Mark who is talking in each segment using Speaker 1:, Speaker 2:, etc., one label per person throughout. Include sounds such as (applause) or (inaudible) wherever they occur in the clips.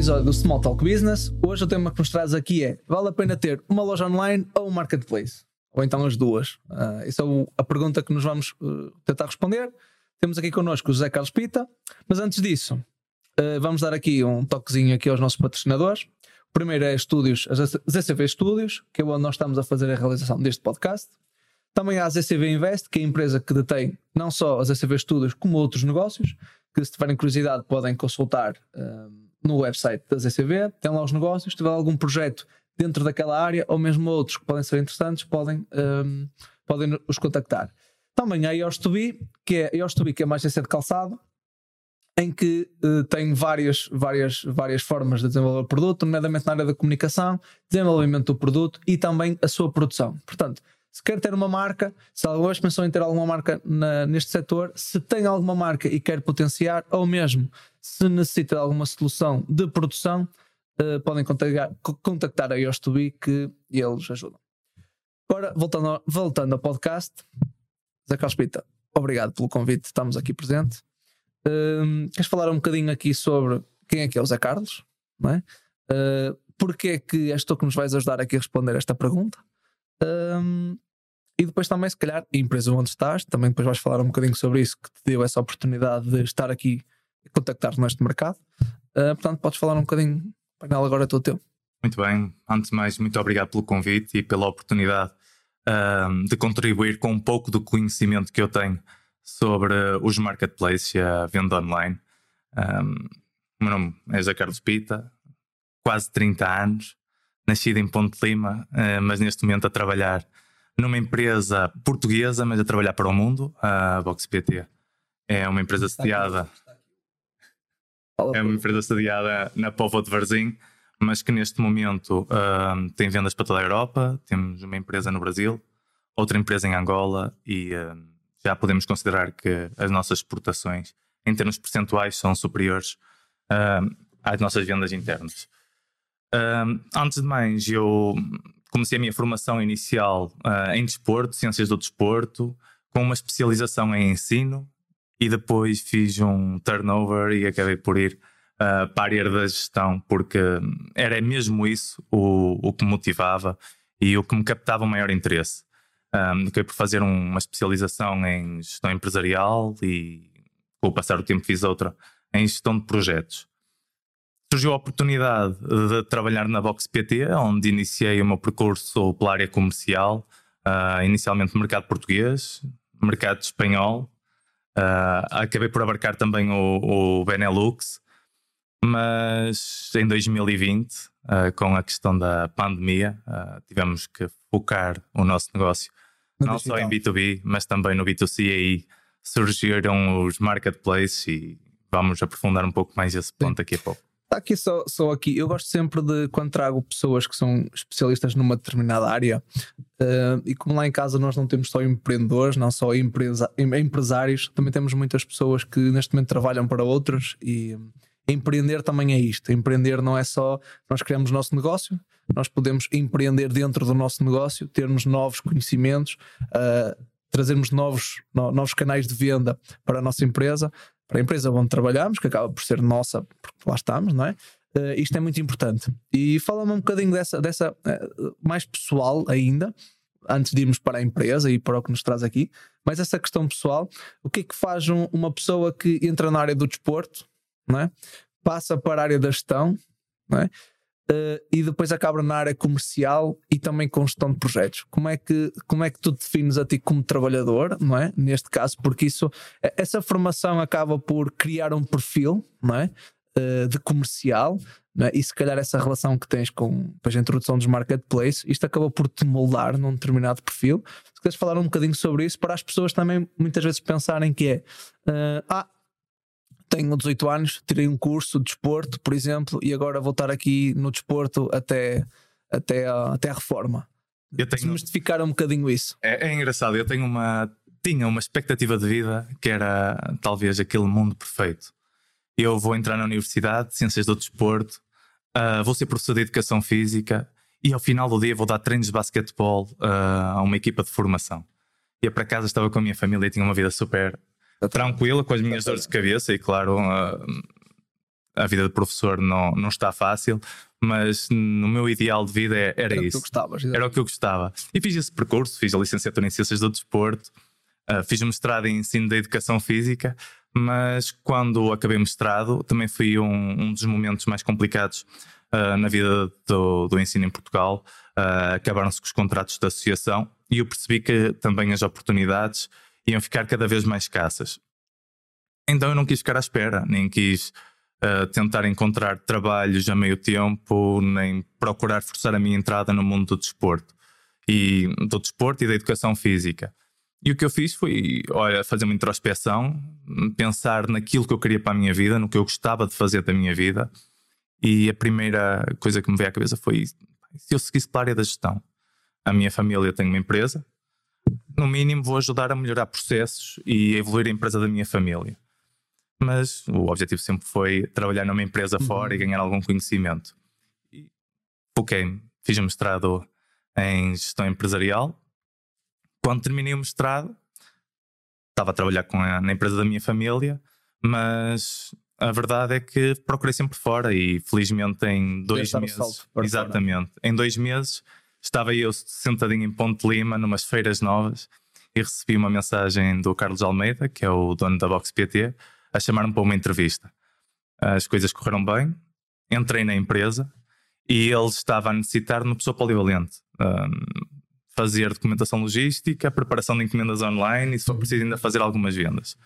Speaker 1: episódio do Small Talk Business. Hoje o tema que nos traz aqui é: vale a pena ter uma loja online ou um marketplace? Ou então as duas? Uh, essa é a pergunta que nos vamos uh, tentar responder. Temos aqui connosco o José Carlos Pita, mas antes disso, uh, vamos dar aqui um toquezinho aqui aos nossos patrocinadores. O primeiro é Estúdios, ZCV Studios, que é onde nós estamos a fazer a realização deste podcast. Também há a ZCV Invest, que é a empresa que detém não só as ZCV Studios, como outros negócios, que se tiverem curiosidade podem consultar no website da ZCV, tem lá os negócios, se tiver algum projeto dentro daquela área ou mesmo outros que podem ser interessantes, podem, um, podem os contactar. Também há a EOS2B, que é, EOS2B, que é mais agência de calçado, em que uh, tem várias, várias, várias formas de desenvolver o produto, nomeadamente na área da comunicação, desenvolvimento do produto e também a sua produção. Portanto, se quer ter uma marca, se alguma vez pensou em ter alguma marca na, neste setor, se tem alguma marca e quer potenciar, ou mesmo se necessita de alguma solução de produção, uh, podem contactar, contactar a iOS2B que eles ajudam. Agora, voltando ao, voltando ao podcast, Zé Carlos Pita, obrigado pelo convite, estamos aqui presente. Uh, queres falar um bocadinho aqui sobre quem é que é o Zé Carlos? Não é? Uh, porque é que és tu que nos vais ajudar aqui a responder esta pergunta? Um, e depois também, se calhar, a empresa onde estás, também depois vais falar um bocadinho sobre isso, que te deu essa oportunidade de estar aqui contactar-te neste mercado. Uh, portanto, podes falar um bocadinho, painel agora é todo teu.
Speaker 2: Muito bem, antes de mais, muito obrigado pelo convite e pela oportunidade um, de contribuir com um pouco do conhecimento que eu tenho sobre os marketplaces e a venda online. Um, o meu nome é José Carlos Pita, quase 30 anos, nascido em Ponte Lima, uh, mas neste momento a trabalhar numa empresa portuguesa, mas a trabalhar para o mundo, a VoxPT. É uma empresa sediada. É uma empresa sediada na Povo de Varzim, mas que neste momento uh, tem vendas para toda a Europa. Temos uma empresa no Brasil, outra empresa em Angola e uh, já podemos considerar que as nossas exportações, em termos percentuais, são superiores uh, às nossas vendas internas. antes de mais, eu comecei a minha formação inicial uh, em desporto, ciências do desporto, com uma especialização em ensino e depois fiz um turnover e acabei por ir uh, para a área da gestão, porque era mesmo isso o, o que me motivava e o que me captava o maior interesse. Um, acabei por fazer uma especialização em gestão empresarial e, com o passar do tempo, fiz outra em gestão de projetos surgiu a oportunidade de trabalhar na Vox PT, onde iniciei o meu percurso pela área comercial, uh, inicialmente mercado português, mercado espanhol, uh, acabei por abarcar também o, o Benelux, mas em 2020, uh, ah, com a questão da pandemia, tivemos que focar o nosso negócio no não digital. só em B2B, mas também no B2C, e aí surgiram os marketplaces e vamos aprofundar um pouco mais esse ponto Sim. daqui a pouco.
Speaker 1: Está aqui só, só aqui. Eu gosto sempre de quando trago pessoas que são especialistas numa determinada área, uh, e como lá em casa nós não temos só empreendedores, não só empresa, empresários, também temos muitas pessoas que neste momento trabalham para outros e empreender também é isto. Empreender não é só nós criamos o nosso negócio, nós podemos empreender dentro do nosso negócio, termos novos conhecimentos, uh, trazermos novos, no, novos canais de venda para a nossa empresa, para a empresa onde trabalhamos, que acaba por ser nossa, porque lá estamos, não é? Uh, isto é muito importante. E fala-me um bocadinho dessa, dessa uh, mais pessoal ainda, antes de irmos para a empresa e para o que nos traz aqui, mas essa questão pessoal, o que é que faz um, uma pessoa que entra na área do desporto, não é? passa para a área da gestão, não é? Uh, e depois acaba na área comercial e também com gestão de projetos. Como é que, como é que tu defines a ti como trabalhador, não é? Neste caso, porque isso, essa formação acaba por criar um perfil, não é? Uh, de comercial, não é? e se calhar essa relação que tens com a introdução dos marketplaces, isto acaba por te moldar num determinado perfil. Se queres falar um bocadinho sobre isso, para as pessoas também muitas vezes pensarem que é uh, ah, tenho 18 anos, tirei um curso de desporto, por exemplo, e agora vou estar aqui no desporto até, até, a, até a reforma. Eu tenho... Desmistificar um bocadinho isso.
Speaker 2: É, é engraçado, eu tenho uma, tinha uma expectativa de vida que era talvez aquele mundo perfeito. Eu vou entrar na universidade, Ciências do Desporto, uh, vou ser professor de Educação Física e ao final do dia vou dar treinos de basquetebol uh, a uma equipa de formação. Ia para casa, estava com a minha família e tinha uma vida super tranquila com as minhas dores de cabeça e claro uh, a vida de professor não, não está fácil, mas no meu ideal de vida era,
Speaker 1: Era que
Speaker 2: isso.
Speaker 1: gostavas.
Speaker 2: Era o que eu gostava. E fiz esse percurso, fiz a licenciatura em Ciências do Desporto, uh, fiz o mestrado em Ensino da Educação Física, mas quando acabei o mestrado também foi um, um dos momentos mais complicados uh, na vida do, do, ensino em Portugal. Uh, Acabaram-se com os contratos da associação e eu percebi que também as oportunidades iam ficar cada vez mais escassas. Então eu não quis ficar à espera, nem quis uh, tentar encontrar trabalhos a meio tempo, nem procurar forçar a minha entrada no mundo do desporto e do desporto e da educação física. E o que eu fiz foi, olha, fazer uma introspeção, pensar naquilo que eu queria para a minha vida, no que eu gostava de fazer da minha vida. E a primeira coisa que me veio à cabeça foi: se eu seguisse para a área da gestão, a minha família tem uma empresa, no mínimo vou ajudar a melhorar processos e evoluir a empresa da minha família. Mas o objetivo sempre foi trabalhar numa empresa uhum. fora e ganhar algum conhecimento. Foquei-me, fiz um mestrado em gestão empresarial. Quando terminei o mestrado, estava a trabalhar com a, na empresa da minha família, mas a verdade é que procurei sempre fora e felizmente em dois meses. Exatamente. Fora. Em dois meses estava eu sentadinho em Ponte Lima, numas feiras novas, e recebi uma mensagem do Carlos Almeida, que é o dono da Box PT, a chamar-me para uma entrevista. As coisas correram bem, entrei na empresa e ele estava a necessitar de uma pessoa polivalente. Um, fazer documentação logística, preparação de encomendas online e for preciso ainda fazer algumas vendas.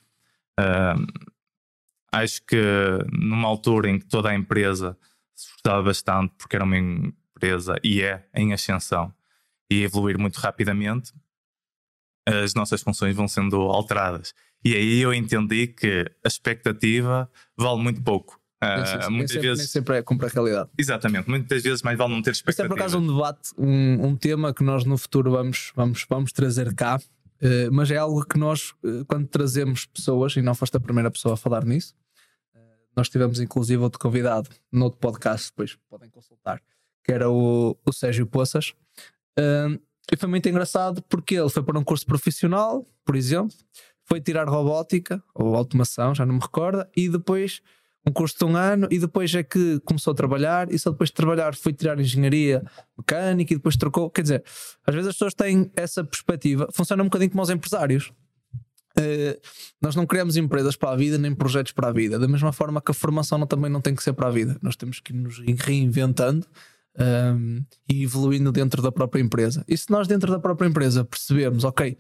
Speaker 2: Um, acho que numa altura em que toda a empresa se esforçava bastante porque era uma empresa e é em ascensão e evoluir muito rapidamente, as nossas funções vão sendo alteradas. E aí eu entendi que a expectativa vale muito pouco.
Speaker 1: Uh, muitas sempre, vezes nem sempre é cumprir a realidade.
Speaker 2: Exatamente, muitas vezes mais vale não ter expectativa. Isso é
Speaker 1: por acaso um debate, um, um tema que nós no futuro vamos, vamos, vamos trazer cá, uh, mas é algo que nós, uh, quando trazemos pessoas, e não foste a primeira pessoa a falar nisso, nós tivemos inclusive outro convidado no outro podcast, depois podem consultar, que era o, o Sérgio Poças. e foi muito engraçado porque ele foi para um curso profissional, por exemplo, foi tirar robótica ou automação, já não me recordo, e depois um curso de um ano e depois é que começou a trabalhar e só depois de trabalhar foi tirar engenharia mecânica e depois trocou. Quer dizer, às vezes as pessoas têm essa perspectiva, funciona um bocadinho como os empresários. Uh, nós não criamos empresas para a vida nem projetos para a vida, da mesma forma que a formação não, também não tem que ser para a vida. Nós temos que nos reinventando um, e evoluindo dentro da própria empresa. E se nós, dentro da própria empresa, percebermos, ok,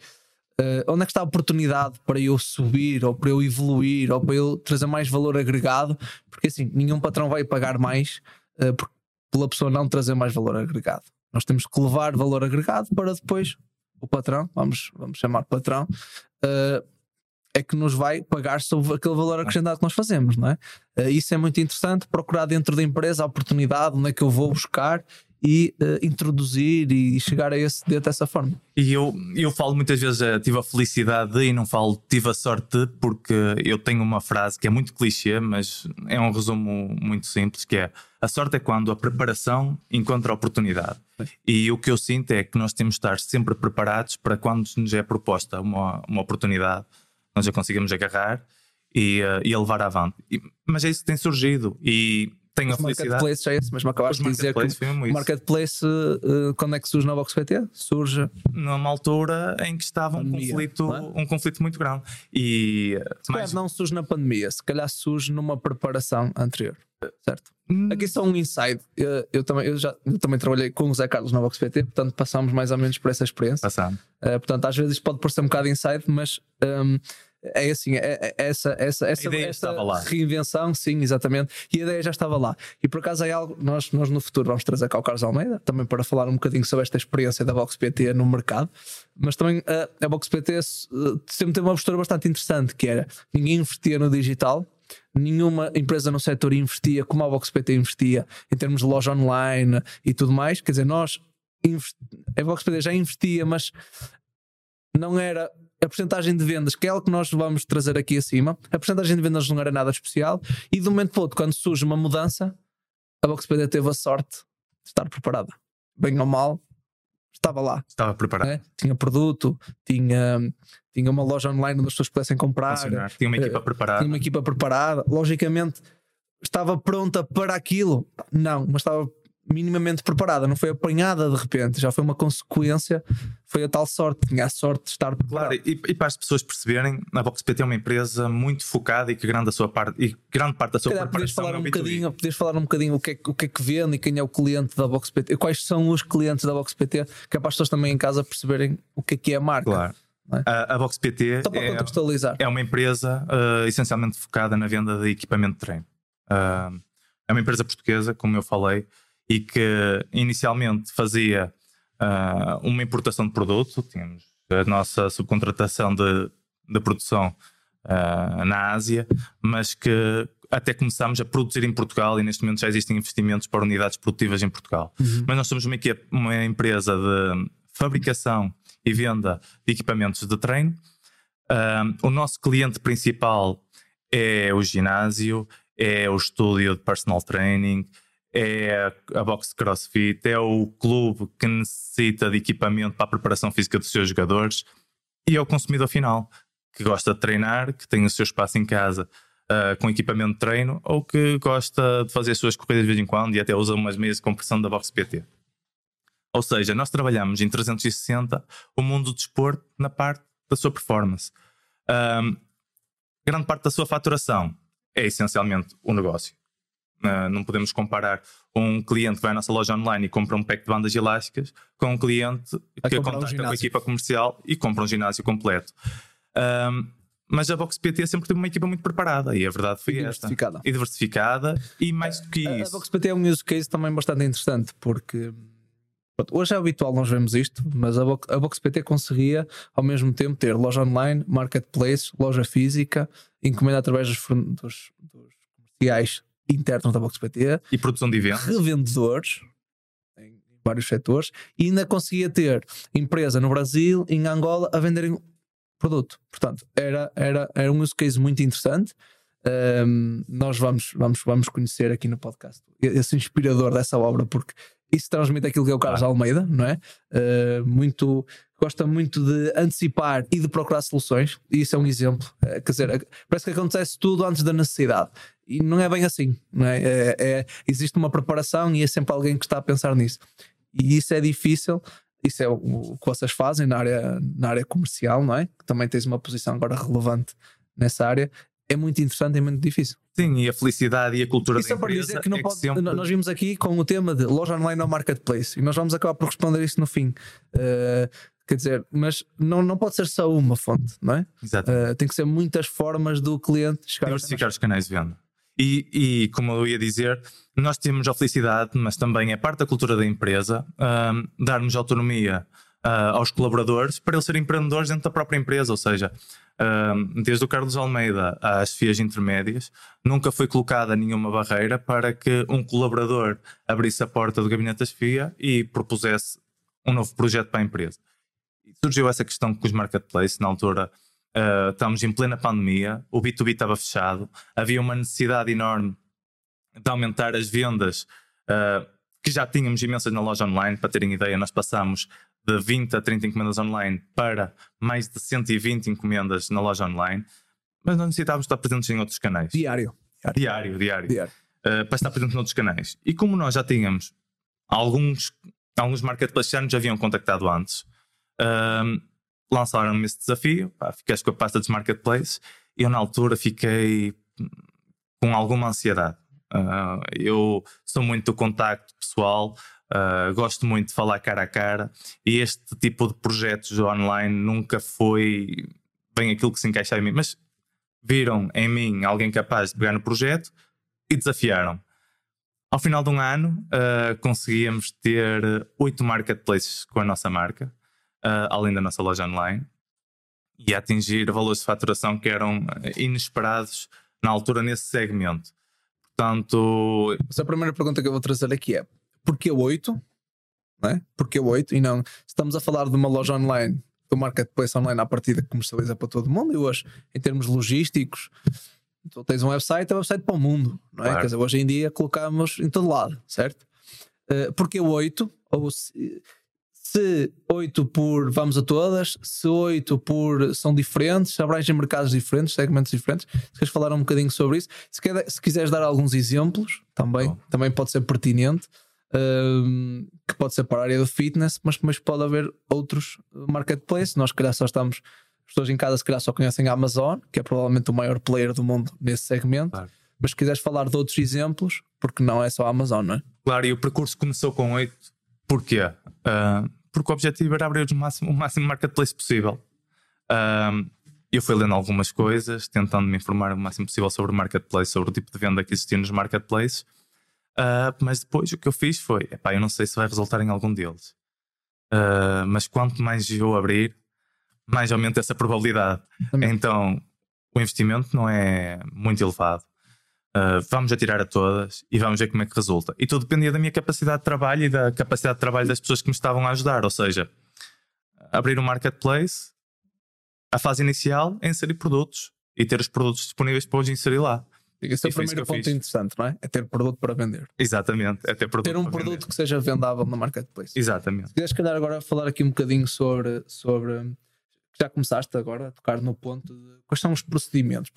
Speaker 1: Uh, onde é que está a oportunidade para eu subir, ou para eu evoluir, ou para eu trazer mais valor agregado? Porque assim, nenhum patrão vai pagar mais uh, pela pessoa não trazer mais valor agregado. Nós temos que levar valor agregado para depois o patrão, vamos, vamos chamar patrão, uh, é que nos vai pagar sobre aquele valor acrescentado que nós fazemos, não é? isso é muito interessante, procurar dentro da empresa a oportunidade, onde é que eu vou buscar e uh, introduzir e chegar a esse dentro dessa forma.
Speaker 2: E eu, eu falo muitas vezes, uh, tive a felicidade de, e não falo tive a sorte porque eu tenho uma frase que é muito clichê, mas é um resumo muito simples, que é a sorte é quando a preparação encontra a oportunidade. E o que eu sinto é que nós temos de estar sempre preparados para quando nos é proposta uma, uma oportunidade, nós já conseguimos agarrar e, uh, e a levar avante. E, mas é isso que tem surgido e tenho a felicidade.
Speaker 1: Marketplace já é esse, mas me acabaste de dizer que o Marketplace, uh, quando é que surge na PT? Surge
Speaker 2: numa altura em que estava um conflito, é? um conflito muito grande. E
Speaker 1: se mais... não surge na pandemia, se calhar surge numa preparação anterior, certo? Hum. Aqui só um inside. Eu, eu, também, eu, já, eu também trabalhei com o Zé Carlos na PT, portanto passámos mais ou menos por essa experiência.
Speaker 2: Passamos.
Speaker 1: Uh, portanto, às vezes pode parecer um bocado inside, mas um, é assim, é, é, essa, essa, essa, essa reinvenção, sim, exatamente. E a ideia já estava lá. E por acaso é algo, nós, nós no futuro vamos trazer cá o Carlos Almeida, também para falar um bocadinho sobre esta experiência da Box PT no mercado. Mas também a, a Box PT sempre teve uma postura bastante interessante, que era ninguém investia no digital, nenhuma empresa no setor investia como a Box PT investia em termos de loja online e tudo mais. Quer dizer, nós a Box PT já investia, mas não era a porcentagem de vendas, que é algo que nós vamos trazer aqui acima, a porcentagem de vendas não era nada especial, e de um momento para outro, quando surge uma mudança, a BoxPD teve a sorte de estar preparada. Bem ou mal, estava lá.
Speaker 2: Estava preparada.
Speaker 1: Né? Tinha produto, tinha, tinha uma loja online onde as pessoas pudessem comprar.
Speaker 2: Tinha uma equipa uh, preparada.
Speaker 1: Tinha uma equipa preparada. Logicamente, estava pronta para aquilo? Não, mas estava minimamente preparada, não foi apanhada de repente, já foi uma consequência, foi a tal sorte, tinha a sorte de estar
Speaker 2: preparada. Claro, e, e, para as pessoas perceberem, a BoxPT é uma empresa muito focada e que grande, a sua parte, e grande parte da sua
Speaker 1: Calhar, preparação falar é um bocadinho, Podias falar um bocadinho o que, é, o que é que vende e quem é o cliente da BoxPT, quais são os clientes da BoxPT, que é para as pessoas também em casa perceberem o que é que é a marca.
Speaker 2: Claro. É? A, a BoxPT é, é, uma empresa uh, essencialmente focada na venda de equipamento de treino. Uh, é uma empresa portuguesa, como eu falei, e que inicialmente fazia uh, uma importação de produto, tínhamos a nossa subcontratação de, de produção uh, na Ásia, mas que até começámos a produzir em Portugal e neste momento já existem investimentos para unidades produtivas em Portugal. Uhum. Mas nós somos uma, uma empresa de fabricação e venda de equipamentos de treino. Uh, o nosso cliente principal é o ginásio, é o estúdio de personal training, é a box CrossFit, é o clube que necessita de equipamento para a preparação física dos seus jogadores e é o consumidor final que gosta de treinar, que tem o seu espaço em casa uh, com equipamento de treino ou que gosta de fazer as suas corridas de vez em quando e até usa umas meias de compressão da Box PT. Ou seja, nós trabalhamos em 360 o mundo do desporto na parte da sua performance. Um, grande parte da sua faturação é essencialmente o negócio. Não podemos comparar um cliente que vai à nossa loja online e compra um pack de bandas elásticas com um cliente que contacta um com a equipa comercial e compra um ginásio completo. Um, mas a Vox PT sempre teve uma equipa muito preparada e a verdade foi e diversificada. esta. E diversificada e mais do que
Speaker 1: a,
Speaker 2: isso.
Speaker 1: A Vox PT é um use case também bastante interessante porque hoje é habitual nós vemos isto, mas a a Vox PT conseguia ao mesmo tempo ter loja online, marketplace, loja física, encomenda através dos, dos, dos comerciais internos da BoxPT
Speaker 2: e produção de eventos,
Speaker 1: revendedores em vários setores e ainda conseguia ter empresa no Brasil, em Angola, a venderem produto. Portanto, era, era, era um use case muito interessante. Um, nós vamos, vamos, vamos conhecer aqui no podcast esse inspirador dessa obra, porque isso transmite aquilo que é o Carlos. Almeida, não é? Uh, muito, gosta muito de antecipar e de procurar soluções, e isso é um exemplo. Uh, quer dizer, parece que acontece tudo antes da necessidade, e não é bem assim, não é? é, é existe uma preparação e é sempre alguém que está a pensar nisso, e isso é difícil. Isso é o, o que vocês fazem na área, na área comercial, não é? Que também tens uma posição agora relevante nessa área é muito interessante e muito difícil.
Speaker 2: Sim, e a felicidade e a cultura Isso da empresa. Dizer que não é pode, que sempre...
Speaker 1: Nós vimos aqui com o tema de loja online ou marketplace e nós vamos acabar por responder isso no fim. Uh, quer dizer, mas não, não pode ser só uma fonte, não é?
Speaker 2: Exato. Uh,
Speaker 1: tem que ser muitas formas do cliente
Speaker 2: chegar Diversificar os canais de venda. E, e, como eu ia dizer, nós temos a felicidade, mas também é parte da cultura da empresa, uh, darmos autonomia uh, aos colaboradores para eles serem empreendedores dentro da própria empresa, ou seja, uh, desde o Carlos Almeida às FIAs intermédias, nunca foi colocada nenhuma barreira para que um colaborador abrisse a porta do gabinete das FIA e propusesse um novo projeto para a empresa. Surgiu essa questão com os marketplaces, na altura uh, estamos em plena pandemia, o B2B estava fechado, havia uma necessidade enorme de aumentar as vendas uh, que já tínhamos imensas na loja online. Para terem ideia, nós passamos de 20 a 30 encomendas online para mais de 120 encomendas na loja online, mas não necessitávamos estar presentes em outros canais.
Speaker 1: Diário.
Speaker 2: Diário, diário. diário. Uh, para estar presente noutros canais. E como nós já tínhamos alguns, alguns marketplaces já nos haviam contactado antes, uh, lançaram-me esse desafio, pá, ficaste com a pasta dos marketplaces e eu na altura fiquei com alguma ansiedade. Uh, eu sou muito do contacto pessoal, Uh, gosto muito de falar cara a cara e este tipo de projetos online nunca foi bem aquilo que se encaixa em mim, mas viram em mim alguém capaz de pegar no projeto e desafiaram. Ao final de um ano, uh, conseguíamos ter oito marketplaces com a nossa marca, uh, além da nossa loja online, e atingir valores de faturação que eram inesperados na altura nesse segmento. Portanto.
Speaker 1: É a primeira pergunta que eu vou trazer aqui é: porque 8, não é? Porque 8 e não estamos a falar de uma loja online, do marketplace online à partida que comercializa para todo mundo e hoje, em termos logísticos, tu tens um website, é um website para o mundo, não é? Claro. Quer dizer, hoje em dia colocamos em todo lado, certo? Uh, porque 8, ou se, se 8 por vamos a todas, se 8 por são diferentes, abrangem mercados diferentes, segmentos diferentes. Se queres falar um bocadinho sobre isso, se, quer, se quiseres dar alguns exemplos, também, oh. também pode ser pertinente. Um, que pode ser para a área do fitness, mas, mas pode haver outros marketplaces. Nós, se calhar, só estamos, as pessoas em casa, se calhar, só conhecem a Amazon, que é provavelmente o maior player do mundo nesse segmento. Claro. Mas se quiseres falar de outros exemplos, porque não é só a Amazon, não é?
Speaker 2: Claro, e o percurso começou com 8 Porquê? Uh, porque o objetivo era abrir o máximo, o máximo marketplace possível. Uh, eu fui lendo algumas coisas, tentando me informar o máximo possível sobre o marketplace, sobre o tipo de venda que existia nos marketplaces. Uh, mas depois o que eu fiz foi: epá, eu não sei se vai resultar em algum deles. Uh, mas quanto mais eu abrir, mais aumenta essa probabilidade. Também. Então, o investimento não é muito elevado. Uh, vamos atirar a todas e vamos ver como é que resulta. E tudo dependia da minha capacidade de trabalho e da capacidade de trabalho das pessoas que me estavam a ajudar. Ou seja, abrir um marketplace, a fase inicial é inserir produtos e ter os produtos disponíveis para hoje inserir lá.
Speaker 1: Esse é o primeiro ponto interessante, não é? É ter produto para vender.
Speaker 2: Exatamente, é ter produto
Speaker 1: Ter um produto
Speaker 2: vender.
Speaker 1: que seja vendável no marketplace.
Speaker 2: Exatamente. Se
Speaker 1: quiseres, calhar, agora falar aqui um bocadinho sobre, sobre já começaste agora a tocar no ponto de quais são os procedimentos.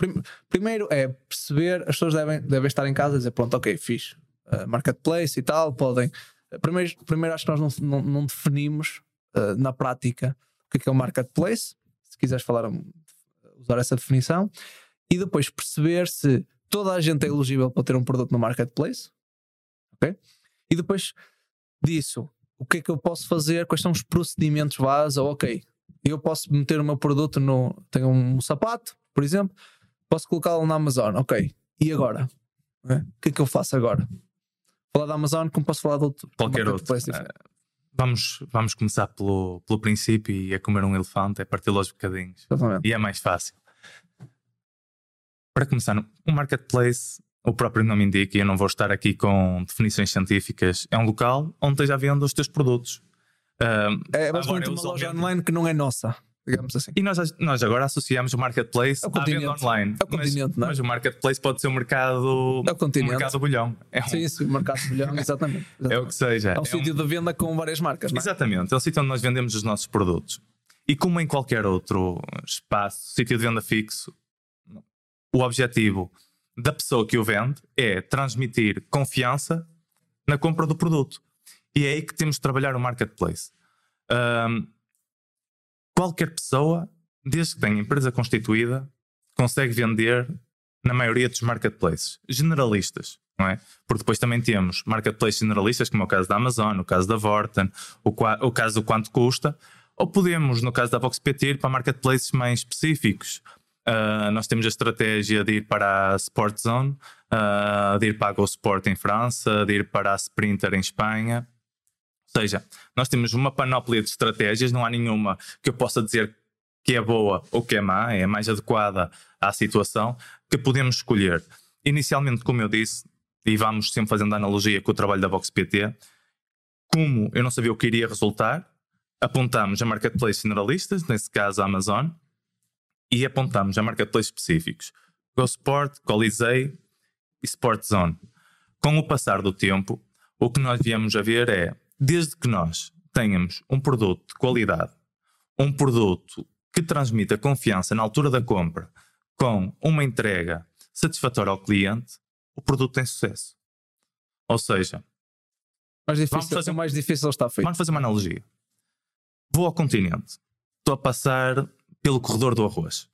Speaker 1: Primeiro é perceber, as pessoas devem, devem estar em casa e dizer: pronto, ok, fiz uh, marketplace e tal, podem. Primeiro, primeiro acho que nós não, não, não definimos uh, na prática o que é, que é o marketplace, se quiseres falar, usar essa definição, e depois perceber se toda a gente é elegível para ter um produto no marketplace, ok? E depois disso, o que é que eu posso fazer? Quais são os procedimentos base? Ou, ok, eu posso meter o meu produto no. Tenho um sapato, por exemplo, posso colocá-lo na Amazon, ok. E agora? É? O que é que eu faço agora? Falar da Amazon como posso falar de outro?
Speaker 2: Qualquer outro. Uh, vamos, vamos começar pelo, pelo princípio e é comer um elefante, é partir los bocadinhos. Exatamente. E é mais fácil. Para começar, um marketplace, o próprio nome indica, e eu não vou estar aqui com definições científicas, é um local onde esteja à venda os teus produtos
Speaker 1: é basicamente uma loja online que não é nossa. Digamos assim.
Speaker 2: E nós, nós agora associamos o marketplace é o à venda online.
Speaker 1: É o continente,
Speaker 2: mas,
Speaker 1: não
Speaker 2: é? mas o marketplace pode ser o mercado.
Speaker 1: É o continente.
Speaker 2: O mercado bolhão.
Speaker 1: É um... Sim, sim, o mercado bolhão, (laughs) exatamente, exatamente.
Speaker 2: É o que seja.
Speaker 1: É um é sítio um... de venda com várias marcas. Não
Speaker 2: é? Exatamente, é um sítio onde nós vendemos os nossos produtos. E como em qualquer outro espaço, sítio de venda fixo, o objetivo da pessoa que o vende é transmitir confiança na compra do produto. E é aí que temos de trabalhar o marketplace. Um, qualquer pessoa, desde que tenha empresa constituída, consegue vender na maioria dos marketplaces generalistas, não é? Porque depois também temos marketplaces generalistas, como é o caso da Amazon, o caso da Vorten, o, o caso do quanto custa, ou podemos, no caso da VoxPT, ir para marketplaces mais específicos. Uh, nós temos a estratégia de ir para a Sport Zone, uh, de ir para a GoSport em França, de ir para a Sprinter em Espanha. Ou seja, nós temos uma panóplia de estratégias, não há nenhuma que eu possa dizer que é boa ou que é má, é mais adequada à situação, que podemos escolher. Inicialmente, como eu disse, e vamos sempre fazendo analogia com o trabalho da Vox PT, como eu não sabia o que iria resultar, apontamos a marketplace generalistas, nesse caso a Amazon, e apontamos a marketplace específicos. GoSport, Colisei e Sport Zone. Com o passar do tempo, o que nós viemos a ver é desde que nós tenhamos um produto de qualidade, um produto que transmita confiança na altura da compra, com uma entrega satisfatória ao cliente, o produto tem sucesso. Ou seja,
Speaker 1: mais difícil, vamos fazer, mais difícil está feito.
Speaker 2: Vamos fazer uma analogia. Vou ao continente, estou a passar pelo corredor do arroz.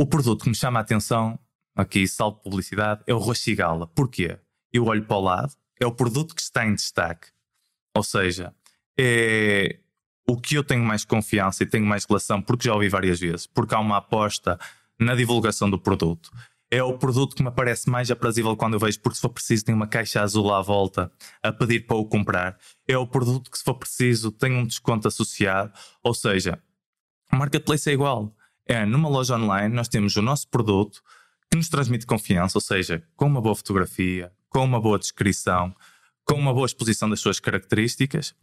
Speaker 2: O produto que me chama a atenção, aqui salvo publicidade, é o arroz cigala. Porquê? Eu olho para o lado, é o produto que está em destaque. Ou seja, é o que eu tenho mais confiança e tenho mais relação, porque já ouvi várias vezes, porque há uma aposta na divulgação do produto. É o produto que me parece mais aprazível quando eu vejo, porque se for preciso tem uma caixa azul à volta a pedir para o comprar. É o produto que, se for preciso, tem um desconto associado. Ou seja, o marketplace é igual. É numa loja online, nós temos o nosso produto que nos transmite confiança, ou seja, com uma boa fotografia, com uma boa descrição, com uma boa exposição das suas características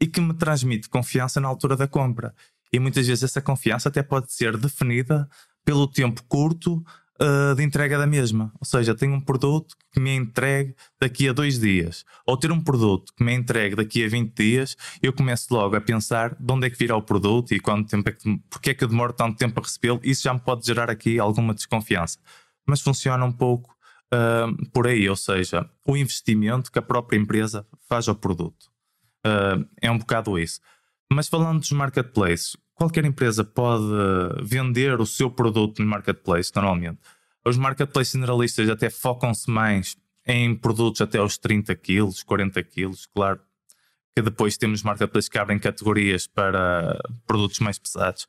Speaker 2: e que me transmite confiança na altura da compra. E muitas vezes essa confiança até pode ser definida pelo tempo curto uh, de entrega da mesma. Ou seja, tenho um produto que me entregue daqui a dois dias. Ou ter um produto que me entregue daqui a 20 dias, eu começo logo a pensar de onde é que virá o produto e quanto tempo é que, porque é que eu demoro tanto tempo a recebê-lo. Isso já me pode gerar aqui alguma desconfiança. Mas funciona um pouco uh, por aí, ou seja, o investimento que a própria empresa faz ao produto. Uh, é um bocado isso. Mas falando dos marketplaces, qualquer empresa pode vender o seu produto no marketplace, normalmente. Os marketplaces generalistas até focam-se mais em produtos até aos 30 quilos, 40 quilos, claro que depois temos marketplaces que abrem categorias para produtos mais pesados.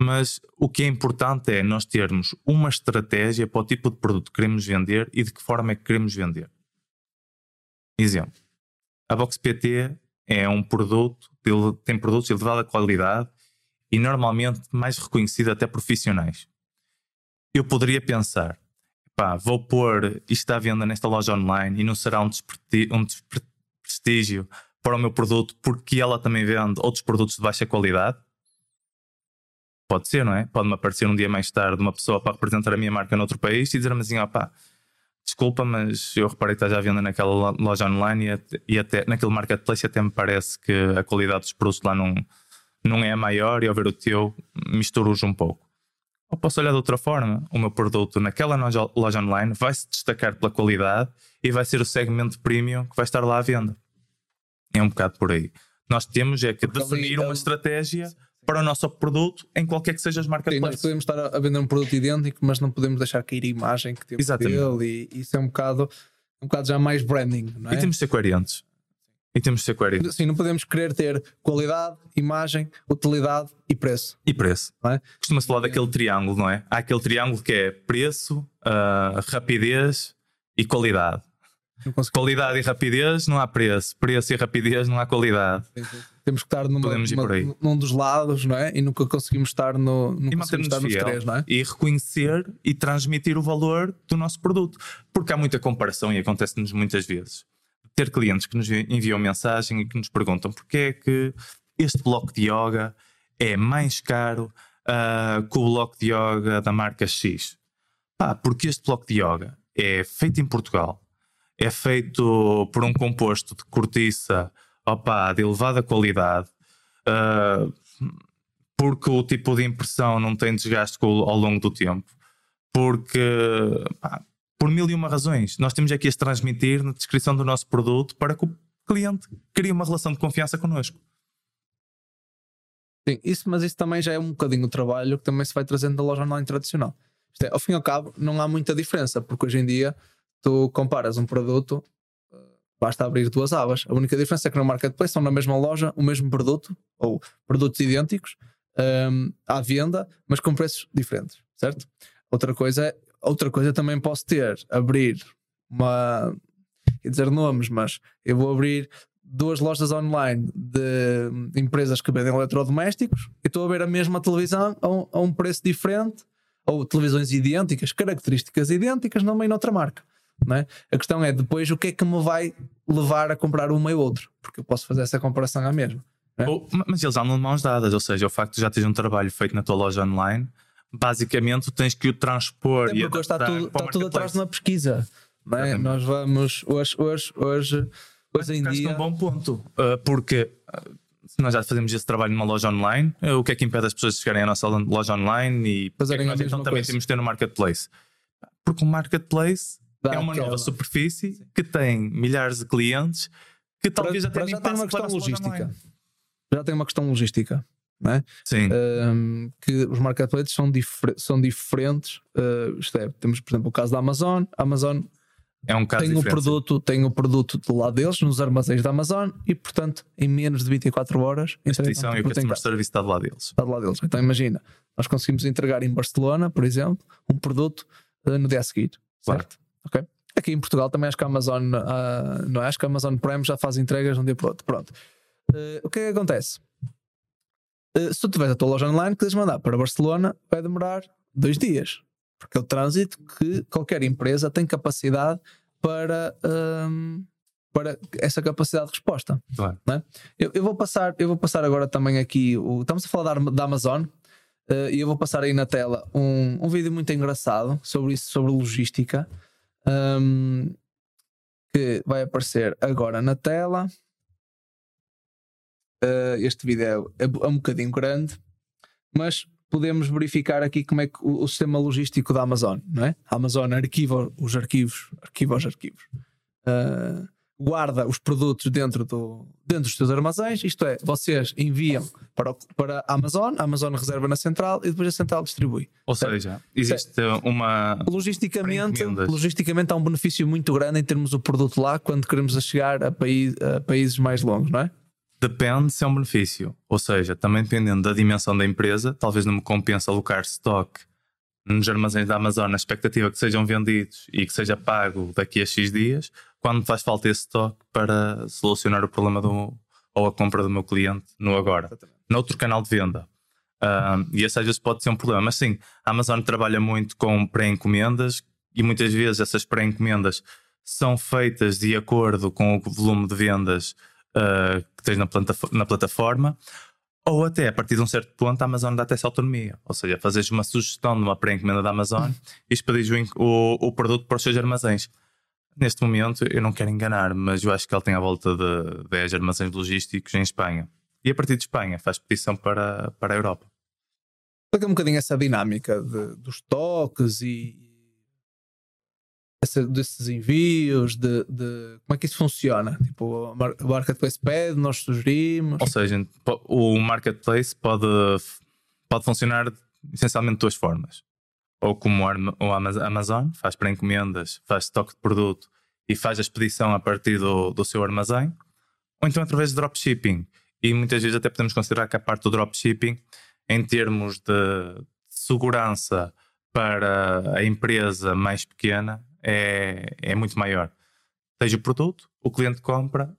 Speaker 2: Mas o que é importante é nós termos uma estratégia para o tipo de produto que queremos vender e de que forma é que queremos vender. Exemplo: a Box PT é um produto, tem produtos de elevada qualidade e normalmente mais reconhecido até profissionais. Eu poderia pensar, pá, vou pôr isto à venda nesta loja online e não será um, um desprestígio para o meu produto porque ela também vende outros produtos de baixa qualidade? Pode ser, não é? Pode-me aparecer um dia mais tarde uma pessoa para representar a minha marca noutro país e dizer-me assim, ó pá, desculpa, mas eu reparei que estás à venda naquela loja online e até, e até naquele marketplace até me parece que a qualidade dos produtos lá não não é a maior e ao ver o teu misturo-os um pouco. Ou posso olhar de outra forma, o meu produto naquela loja online vai se destacar pela qualidade e vai ser o segmento premium que vai estar lá à venda. É um bocado por aí. Nós temos é que Porque definir uma estratégia para o nosso produto em qualquer que seja as marcas.
Speaker 1: Sim, nós podemos estar a vender um produto idêntico, mas não podemos deixar cair a imagem que temos Exatamente. dele e isso é um bocado, um bocado já mais branding. Não é?
Speaker 2: E temos de ser coerentes. E temos de ser coerentes.
Speaker 1: Sim, não podemos querer ter qualidade, imagem, utilidade e preço.
Speaker 2: E preço. É? Costuma-se falar daquele triângulo, não é? Há aquele triângulo que é preço, uh, rapidez e qualidade. Qualidade e rapidez não há preço. Preço e rapidez não há qualidade.
Speaker 1: Sim, sim. Temos que estar numa, numa, num dos lados, não é? E nunca conseguimos estar no nunca e conseguimos estar nos três, não é?
Speaker 2: E reconhecer e transmitir o valor do nosso produto. Porque há muita comparação e acontece-nos muitas vezes ter clientes que nos enviam mensagem e que nos perguntam porque é que este bloco de yoga é mais caro uh, que o bloco de yoga da marca X. Pá, porque este bloco de yoga é feito em Portugal, é feito por um composto de cortiça opa, de elevada qualidade, uh, porque o tipo de impressão não tem desgaste ao longo do tempo, porque pá, por mil e uma razões. Nós temos aqui a transmitir na descrição do nosso produto para que o cliente crie uma relação de confiança connosco.
Speaker 1: Sim, isso, mas isso também já é um bocadinho o trabalho que também se vai trazendo da loja online tradicional. Isto é, ao fim e ao cabo, não há muita diferença, porque hoje em dia tu comparas um produto, eh, basta abrir duas abas. A única diferença é que no marketplace são na mesma loja o mesmo produto, ou produtos idênticos, um, ehm, à venda, mas com preços diferentes, certo? Outra coisa é Outra coisa também posso ter, abrir uma. Quer dizer nomes, mas eu vou abrir duas lojas online de empresas que vendem eletrodomésticos e estou a ver a mesma televisão a um, a um preço diferente, ou televisões idênticas, características idênticas, numa e noutra marca. É? A questão é depois o que é que me vai levar a comprar uma e outra, porque eu posso fazer essa comparação à mesma. É?
Speaker 2: mas eles andam de mãos dadas, ou seja, o facto de já teres um trabalho feito na tua loja online basicamente tens que o transpor é
Speaker 1: e está tudo, está tudo atrás na pesquisa. Não é? Nós vamos hoje, hoje, hoje, hoje em dia.
Speaker 2: um bom ponto, uh, porque uh, nós já fazemos esse trabalho numa loja online, uh, o que é que impede as pessoas de chegarem à nossa loja online e
Speaker 1: fazerem
Speaker 2: é nós então também temos de ter no marketplace? Porque o marketplace Dá é uma nova superfície Sim. que tem milhares de clientes que talvez
Speaker 1: para,
Speaker 2: até
Speaker 1: já tem uma questão logística. Já tem uma questão logística é?
Speaker 2: Sim.
Speaker 1: Um, que os marketplaces são, difer são diferentes. Uh, isto é, temos, por exemplo, o caso da Amazon. A Amazon
Speaker 2: é um caso
Speaker 1: tem o produto, tem o produto do lado deles, nos armazéns da Amazon, e portanto, em menos de 24 horas,
Speaker 2: a expedição e o customer service está do lado deles.
Speaker 1: Está do lado deles. Então imagina, nós conseguimos entregar em Barcelona, por exemplo, um produto uh, no dia a seguir. Claro. Certo? Ok? Aqui em Portugal também acho que a Amazon, uh, não é? acho que a Amazon Prime já faz entregas de um dia para o outro. Pronto. O que é que acontece? Eh, se tu tiveres a tua loja online, queres mandar para Barcelona, vai demorar dois dias. Porque é o trânsito que qualquer empresa tem capacidade para, um, para essa capacidade de resposta.
Speaker 2: Claro.
Speaker 1: É? Eu, eu, vou passar, eu vou passar agora também aqui. O, estamos a falar da, da Amazon. Uh, e eu vou passar aí na tela um, um vídeo muito engraçado sobre isso, sobre logística, um, que vai aparecer agora na tela. Uh, este vídeo é, é, um bocadinho grande, mas podemos verificar aqui como é que o, o, sistema logístico da Amazon, não é? A Amazon arquiva os arquivos, arquiva os arquivos. Uh, guarda os produtos dentro, do, dentro dos seus armazéns, isto é, vocês enviam para, para a Amazon, a Amazon reserva na central e depois a central distribui.
Speaker 2: Ou seja, existe certo? uma.
Speaker 1: Logisticamente, logisticamente há um benefício muito grande em termos o produto lá quando queremos chegar a, país, a países mais longos, não é?
Speaker 2: Depende se é um benefício. Ou seja, também dependendo da dimensão da empresa, talvez não me compensa alocar stock nos armazéns da Amazon na expectativa que sejam vendidos e que seja pago daqui a X dias, quando faz falta esse stock para solucionar o problema do, ou a compra do meu cliente no agora, Exatamente. noutro canal de venda. Uh, e esse às vezes pode ser um problema. Mas sim, a Amazon trabalha muito com pré-encomendas e muitas vezes essas pré-encomendas são feitas de acordo com o volume de vendas uh, que tens na, planta, na plataforma, ou até a partir de um certo ponto a Amazon dá-te essa autonomia. Ou seja, fazes uma sugestão de uma pré-encomenda da Amazon uhum. e expedis o, o, o, produto para os seus armazéns. Neste momento, eu não quero enganar, mas eu acho que ele tem à volta de 10 armazéns logísticos em Espanha. E a partir de Espanha faz petição para, para a Europa.
Speaker 1: Explica um bocadinho essa dinâmica de, dos toques e, essa, desses envios, de, de, como é que isso funciona? Tipo, o marketplace pede, nós sugerimos.
Speaker 2: Ou seja, o marketplace pode, pode funcionar essencialmente de duas formas. Ou como o Amazon, faz para encomendas, faz estoque de produto e faz a expedição a partir do, do seu armazém, ou então através de dropshipping. E muitas vezes até podemos considerar que a parte do dropshipping, em termos de segurança para a empresa mais pequena, é, é muito maior. Tens o produto, o cliente compra,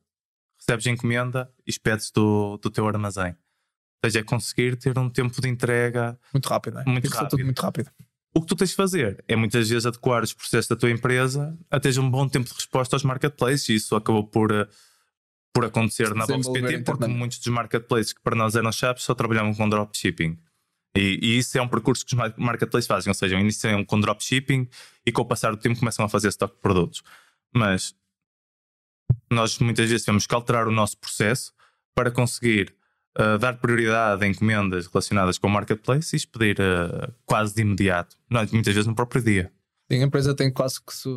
Speaker 2: recebes a encomenda e expedes do, do teu armazém. Ou seja, é conseguir ter um tempo de entrega
Speaker 1: muito rápido. É?
Speaker 2: Muito, rápido. Tudo muito rápido. O que tu tens de fazer é muitas vezes adequar os processos da tua empresa a ter um bom tempo de resposta aos marketplaces e isso acabou por, eh, por acontecer na BoxPT porque muitos dos marketplaces que para nós eram chaves só trabalhavam com dropshipping. E, e, isso é um percurso que os marketplaces fazem, ou seja, iniciam com dropshipping e com o passar do tempo começam a fazer stock de produtos. Mas nós muitas vezes temos que alterar o nosso processo para conseguir uh, dar prioridade a encomendas relacionadas com o marketplace e expedir uh, quase de imediato, não, muitas vezes no próprio dia.
Speaker 1: Sim, a empresa tem quase que se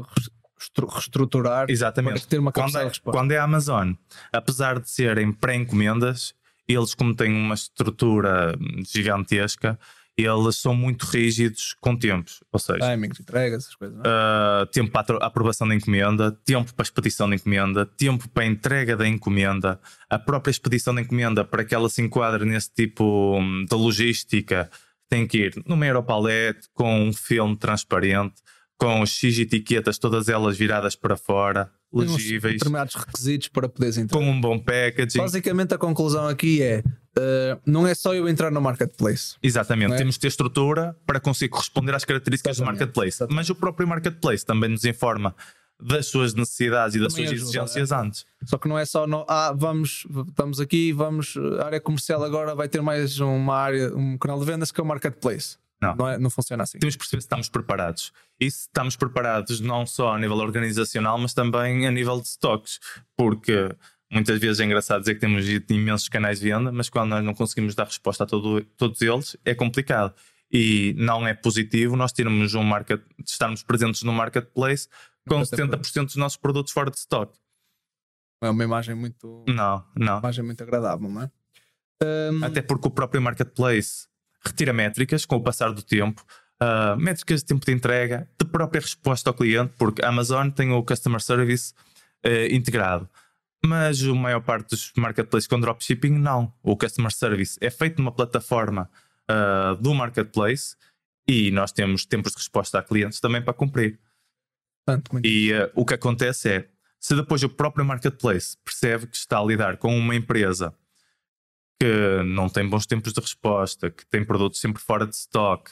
Speaker 1: reestruturar
Speaker 2: Exatamente.
Speaker 1: para ter uma
Speaker 2: quando é, quando é a Amazon, apesar de serem pré-encomendas, eles, como têm uma estrutura gigantesca, eles são muito rígidos com tempos. Ou seja,
Speaker 1: timing de entrega, essas coisas. Uh,
Speaker 2: tempo para a aprovação da encomenda, tempo para a expedição da encomenda, tempo para a entrega da encomenda, a própria expedição da encomenda para que ela se enquadre nesse tipo hum, de logística. Tem que ir numa aeropalete com um filme transparente, com X etiquetas, todas elas viradas para fora legíveis.
Speaker 1: determinados requisitos para poderes entrar.
Speaker 2: Com um bom packaging.
Speaker 1: Basicamente a conclusão aqui é uh, não é só eu entrar no marketplace.
Speaker 2: Exatamente, é? temos de ter estrutura para conseguir corresponder às características Exatamente. do marketplace. Exatamente. Mas o próprio marketplace também nos informa das suas necessidades e das também suas ajuda, exigências é? antes.
Speaker 1: Só que não é só no, ah, vamos, estamos aqui, vamos, a área comercial agora vai ter mais uma área, um canal de vendas que é o marketplace. Não. Não, é, não funciona assim.
Speaker 2: Temos que perceber se estamos preparados. E se estamos preparados não só a nível organizacional, mas também a nível de stocks. Porque muitas vezes é engraçado dizer que temos imensos canais de venda, mas quando nós não conseguimos dar resposta a todo, todos eles, é complicado. E não é positivo nós termos um market, estarmos presentes no marketplace com 70% dos nossos produtos fora de stock.
Speaker 1: É uma imagem muito.
Speaker 2: Não, não. Uma
Speaker 1: imagem muito agradável, não é?
Speaker 2: Um... Até porque o próprio marketplace retira métricas com o passar do tempo, uh, métricas de tempo de entrega, de própria resposta ao cliente, porque a Amazon tem o Customer Service uh, integrado. Mas a maior parte dos marketplaces com dropshipping não. O Customer Service é feito numa plataforma uh, do marketplace e nós temos tempos de resposta a clientes também para cumprir. e o que acontece é, se depois o próprio marketplace percebe que está a lidar com uma empresa que não tem bons tempos de resposta, que tem produtos sempre fora de stock,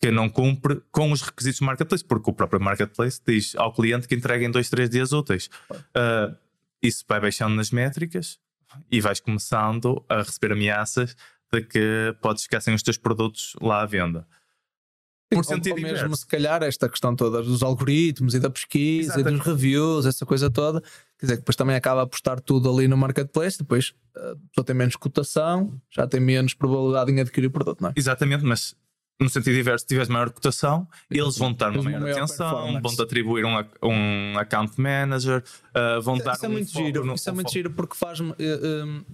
Speaker 2: que não cumpre com os requisitos do marketplace, porque o próprio marketplace diz ao cliente que entrega em dois, três dias úteis. Uh, isso vai baixando nas métricas e vais começando a receber ameaças de que podes ficar sem os teus produtos lá à venda.
Speaker 1: Por sentido ou, ou mesmo se calhar esta questão toda dos algoritmos e da pesquisa Exatamente. e dos reviews, essa coisa toda, quer dizer, que depois também acaba a postar tudo ali no marketplace, depois a pessoa tem menos cotação, já tem menos probabilidade em adquirir o produto, não é?
Speaker 2: Exatamente, mas no sentido diverso, se tiveres maior cotação, eles vão dar uma maior, maior atenção, vão-te atribuir um, um account manager, uh, vão dar
Speaker 1: isso é
Speaker 2: um
Speaker 1: é muito giro, no, Isso é muito giro porque faz-me uh, um,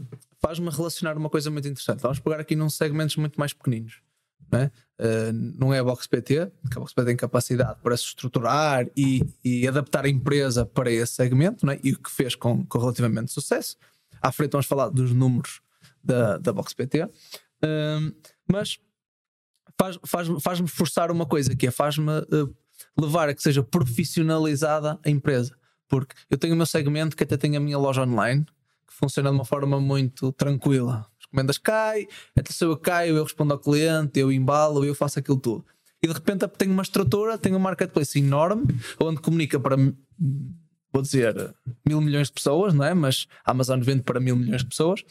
Speaker 1: faz relacionar uma coisa muito interessante. Vamos pegar aqui num segmentos muito mais pequeninos. Não é, uh, não é a Box PT, que a Box PT tem capacidade para se estruturar e, e, adaptar a empresa para esse segmento, não é? e o que fez com, com relativamente sucesso. À frente vamos falar dos números da, da Box PT, mas faz-me faz, faz forçar uma coisa que é faz-me uh, levar a que seja profissionalizada a empresa. Porque eu tenho o meu segmento que até tem a minha loja online que funciona de uma forma muito tranquila. As comendas caem, até se eu respondo ao cliente, eu embalo, eu faço aquilo tudo. E de repente tenho uma estrutura, tenho um marketplace enorme, onde comunica para, vou dizer, mil milhões de pessoas, não é? Mas a Amazon vende para mil milhões de pessoas.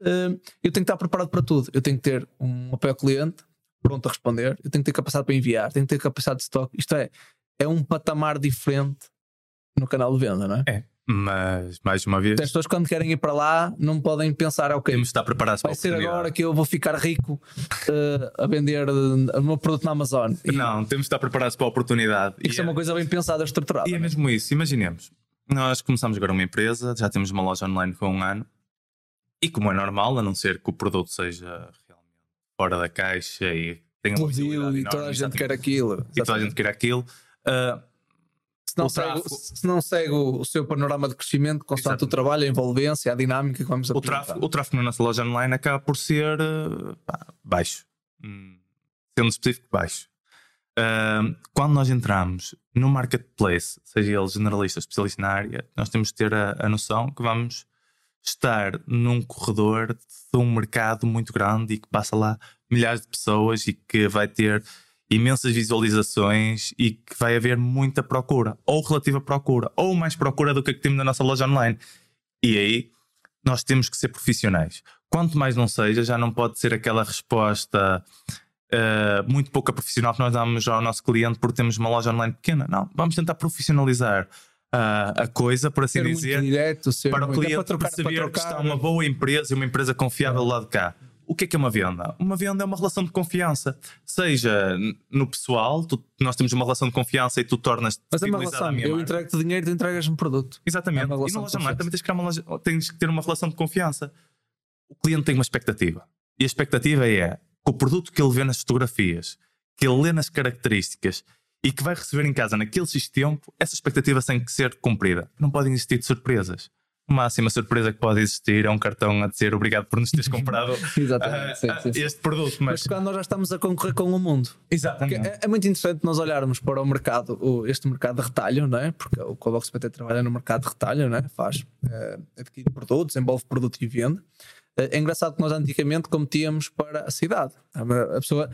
Speaker 1: Eh, eu tenho que estar preparado para tudo. Eu tenho que ter um apoio ao cliente, pronto a responder, eu tenho que ter capacidade para enviar, tenho que ter capacidade de stock. Isto é, é um patamar diferente no canal de venda, não é?
Speaker 2: É. Mas, mais uma vez.
Speaker 1: As pessoas, quando querem ir para lá, não podem pensar, ok,
Speaker 2: temos de estar preparados
Speaker 1: vai ser agora que eu vou ficar rico uh, a vender uh, o meu produto na Amazon.
Speaker 2: E, não, temos de estar preparados para a oportunidade.
Speaker 1: Isso é, é uma coisa bem pensada, estruturada.
Speaker 2: E é, é mesmo isso. Imaginemos, nós começamos agora uma empresa, já temos uma loja online com um ano, e como é normal, a não ser que o produto seja realmente fora da caixa e
Speaker 1: tenha uma e toda a gente quer aquilo.
Speaker 2: E toda a gente quer aquilo. Uh,
Speaker 1: se não, segue, se não segue o seu panorama de crescimento, constante o trabalho, a envolvência, a dinâmica que vamos
Speaker 2: o tráfego, o tráfego na nossa loja online acaba por ser pá, baixo. Hum, sendo específico, baixo. Uh, quando nós entramos no marketplace, seja ele generalista, especialista na área, nós temos de ter a, a noção que vamos estar num corredor de um mercado muito grande e que passa lá milhares de pessoas e que vai ter imensas visualizações e que vai haver muita procura, ou relativa procura, ou mais procura do que a que temos na nossa loja online. E aí nós temos que ser profissionais. Quanto mais não seja, já não pode ser aquela resposta uh, muito pouca profissional que nós damos ao nosso cliente porque temos uma loja online pequena. Não, vamos tentar profissionalizar uh, a coisa, por assim ser dizer,
Speaker 1: direto,
Speaker 2: para
Speaker 1: o
Speaker 2: cliente para trocar, perceber para que está uma boa empresa e uma empresa confiável lá de cá. O que é que é uma venda? Uma venda é uma relação de confiança. Seja no pessoal, tu, nós temos uma relação de confiança e tu tornas-te.
Speaker 1: Mas é uma relação. Eu entrego-te dinheiro e tu entregas-me produto.
Speaker 2: Exatamente. É e na loja online também tens que, uma, tens que ter uma relação de confiança. O cliente tem uma expectativa. E a expectativa é que o produto que ele vê nas fotografias, que ele lê nas características e que vai receber em casa naquele X tempo, essa expectativa tem que ser cumprida. Não podem existir surpresas máxima surpresa que pode existir é um cartão a dizer obrigado por nos teres (laughs) comprado
Speaker 1: Exatamente, uh, sim, sim, sim.
Speaker 2: este produto.
Speaker 1: Mas... mas... quando nós já estamos a concorrer com o mundo.
Speaker 2: Exatamente.
Speaker 1: É, é, muito interessante nós olharmos para o mercado, o, este mercado de retalho, não é? porque o Cobox PT trabalha no mercado de retalho, não é? faz, é, adquire produtos, envolve produto e vende. É, é engraçado que nós antigamente cometíamos para a cidade. A pessoa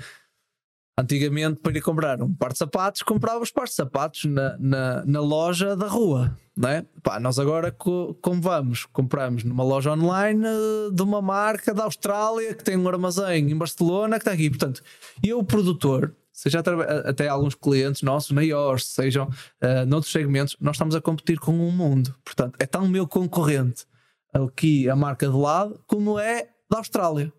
Speaker 1: Antigamente, para ir comprar um par de sapatos, comprava os pares de sapatos na, na, na loja da rua. Não é? Pá, nós agora, como vamos, compramos numa loja online eh, de uma marca da Austrália que tem um armazém em Barcelona que está aqui. Portanto, eu, o produtor, seja até alguns clientes nossos na IOS, sejam uh, noutros segmentos, nós estamos a competir com o um mundo. Portanto, é tão meu concorrente aqui a marca de lado como é da Austrália.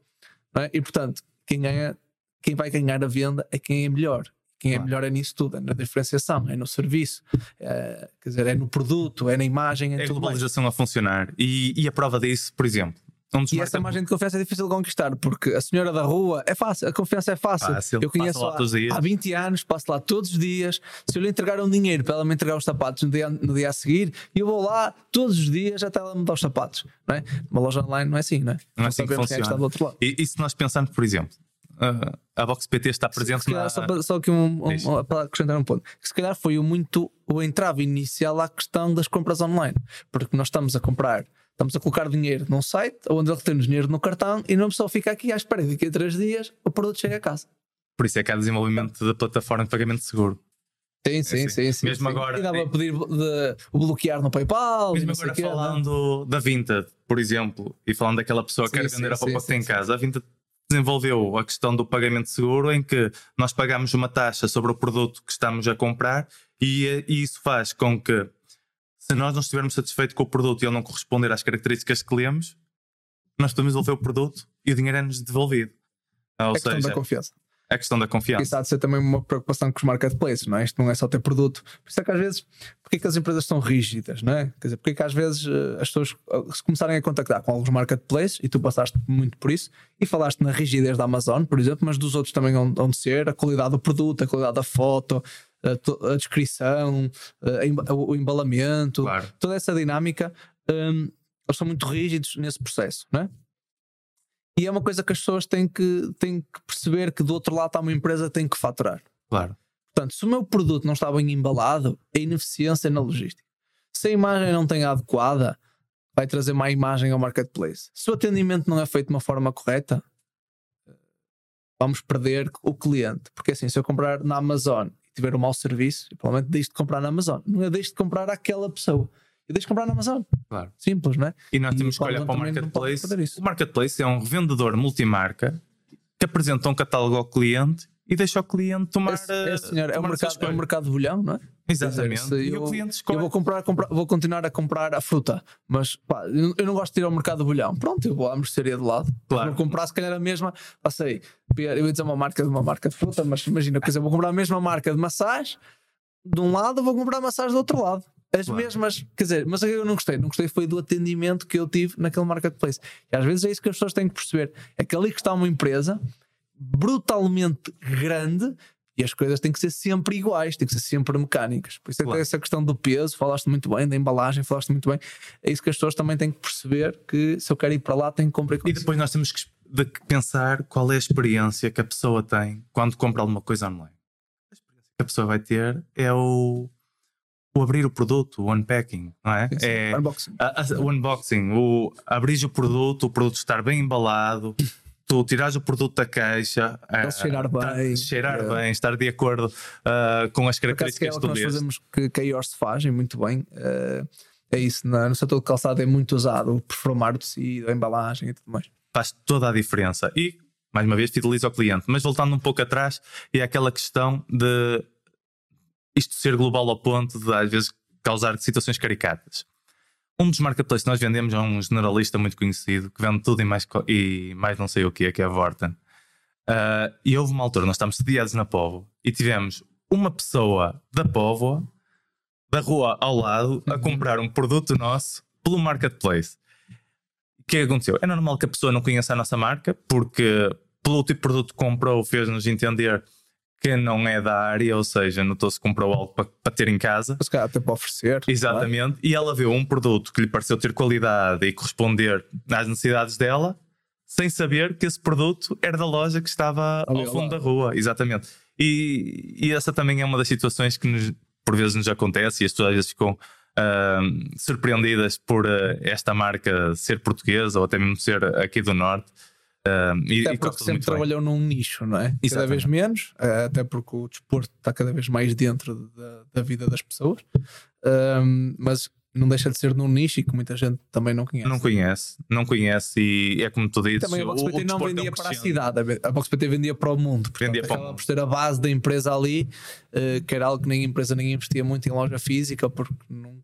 Speaker 1: É? E portanto, quem ganha quem vai ganhar a venda é quem é melhor. Quem é melhor é nisso tudo, é na diferenciação, é no serviço, é, quer dizer, é no produto, é na imagem. É,
Speaker 2: é a globalização a funcionar. E, e a prova disso, por exemplo,
Speaker 1: um e essa imagem de confiança é difícil de conquistar, porque a senhora da rua é fácil, a confiança é fácil. fácil eu conheço lá há, há 20 anos, passo lá todos os dias. Se eu lhe entregar um dinheiro para ela me entregar os sapatos no dia, no dia a seguir, eu vou lá todos os dias até ela me dar os sapatos. Não é? Uma loja online não é assim, não é?
Speaker 2: Não é assim que é funciona. É e, e se nós pensarmos, por exemplo, uh, a Vox PT está presente
Speaker 1: calhar, na... Só, só que um, um, para acrescentar um ponto, que se calhar foi o muito o entrave inicial à questão das compras online, porque nós estamos a comprar, estamos a colocar dinheiro num site onde ele tem dinheiro no cartão e não só fica aqui à espera daqui a três dias o produto chega a casa.
Speaker 2: Por isso é que há desenvolvimento da plataforma de pagamento seguro.
Speaker 1: Sim, sim, é assim. sim, sim.
Speaker 2: Mesmo
Speaker 1: sim.
Speaker 2: agora.
Speaker 1: E dava a pedir de, bloquear no PayPal.
Speaker 2: Mesmo agora falando da Vinted, por exemplo, e falando daquela pessoa que quer vender a roupa que tem em casa, a Vinted desenvolveu a questão do pagamento seguro, em que nós pagamos uma taxa sobre o produto que estamos a comprar e, e isso faz com que, se nós não estivermos satisfeitos com o produto e ele não corresponder às características que lemos, nós podemos devolver o produto e o dinheiro é-nos devolvido.
Speaker 1: Ou é seja, da confiança.
Speaker 2: É questão da confiança.
Speaker 1: Isso há de ser também uma preocupação com os marketplaces, não é? Isto não é só ter produto. Por isso é que às vezes, porque é que as empresas são rígidas, não é? Quer dizer, porque é que às vezes eh, as pessoas eh, se começarem a contactar com alguns marketplaces, e tu passaste muito por isso, e falaste na rigidez da Amazon, por exemplo, mas dos outros também onde ser, a qualidade do produto, a qualidade da foto, a, a descrição, a, o embalamento, claro. toda essa dinâmica, um, eles são muito rígidos nesse processo, não é? E é uma coisa que as pessoas têm que, têm que perceber que do outro lado está uma empresa que tem que faturar.
Speaker 2: Claro.
Speaker 1: Portanto, se o meu produto não está bem embalado, é ineficiência na logística. Se a imagem não tem adequada, vai trazer má imagem ao marketplace. Se o atendimento não é feito de uma forma correta, vamos perder o cliente. Porque assim, se eu comprar na Amazon e tiver um mau serviço, provavelmente deixo de comprar na Amazon. Não é deixo de comprar àquela pessoa e deixa comprar na Amazon.
Speaker 2: Claro.
Speaker 1: Simples, não é?
Speaker 2: E nós temos que olhar para o marketplace. O marketplace é um revendedor multimarca que apresenta um catálogo ao cliente e deixa o cliente tomar.
Speaker 1: É, é, senhor, tomar é, o mercado, é o mercado de bolhão, não é?
Speaker 2: Exatamente. Dizer,
Speaker 1: e eu, o cliente escolhe. Eu vou, comprar, comprar, vou continuar a comprar a fruta, mas pá, eu não gosto de ir ao mercado de bolhão. Pronto, eu vou à mercearia de lado. Claro. Vou comprar, se calhar, a mesma. Passei, eu ia dizer uma marca de uma marca de fruta, mas imagina, quer dizer, vou comprar a mesma marca de maçãs de um lado, vou comprar maçãs do outro lado. As claro. mesmas, quer dizer, mas eu não gostei. Não gostei foi do atendimento que eu tive naquele marketplace. E às vezes é isso que as pessoas têm que perceber. É que ali que está uma empresa brutalmente grande e as coisas têm que ser sempre iguais, têm que ser sempre mecânicas. Por isso é claro. que essa questão do peso, falaste muito bem, da embalagem, falaste muito bem. É isso que as pessoas também têm que perceber que se eu quero ir para lá, tenho que comprar
Speaker 2: E depois nós temos que pensar qual é a experiência que a pessoa tem quando compra alguma coisa online. A experiência que a pessoa vai ter é o o abrir o produto, o unpacking, não é?
Speaker 1: Sim, é
Speaker 2: unboxing. A, a, o unboxing, o abrir o produto, o produto estar bem embalado, (laughs) tu tirares o produto da caixa,
Speaker 1: uh, cheirar bem,
Speaker 2: cheirar é. bem, estar de acordo uh, com as características
Speaker 1: que é que nós fazemos que, que a IOS fazem muito bem. Uh, é isso, no, no setor de calçado é muito usado o performar o tecido, a embalagem e tudo mais.
Speaker 2: Faz toda a diferença. E, mais uma vez, fideliza o cliente. Mas voltando um pouco atrás, é aquela questão de isto ser global ao ponto de às vezes causar situações caricatas. Um dos marketplaces que nós vendemos é um generalista muito conhecido que vende tudo e mais, e mais não sei o que, que é a Vorten. Uh, e houve uma altura, nós estamos sediados na Povo e tivemos uma pessoa da Povo, da rua ao lado, a uhum. comprar um produto nosso pelo marketplace. O que aconteceu? É normal que a pessoa não conheça a nossa marca, porque pelo tipo de produto que comprou, fez-nos entender que não é da área, ou seja, notou-se que comprou algo para, para ter em casa.
Speaker 1: Se calhar até para oferecer.
Speaker 2: Exatamente. E ela viu um produto que lhe pareceu ter qualidade e corresponder às necessidades dela, sem saber que esse produto era da loja que estava ao fundo da rua. Exatamente. E, e, essa também é uma das situações que nos, por vezes nos acontece e as pessoas às vezes ficam uh, surpreendidas por uh, esta marca ser portuguesa ou até mesmo ser aqui do Norte.
Speaker 1: Uh, e, até porque sempre trabalhou bem. num nicho, não é? Exatamente. Cada vez menos, uh, até porque o desporto está cada vez mais dentro da, da vida das pessoas, uh, mas não deixa de ser num nicho e que muita gente também não conhece.
Speaker 2: Não conhece, não conhece e é como tu dizes.
Speaker 1: Também a BoxPT não vendia para a cidade, a BoxPT vendia para o mundo. Portanto, vendia para o mundo. por ter a base da empresa ali, uh, que era algo que nem a empresa nem investia muito em loja física porque nunca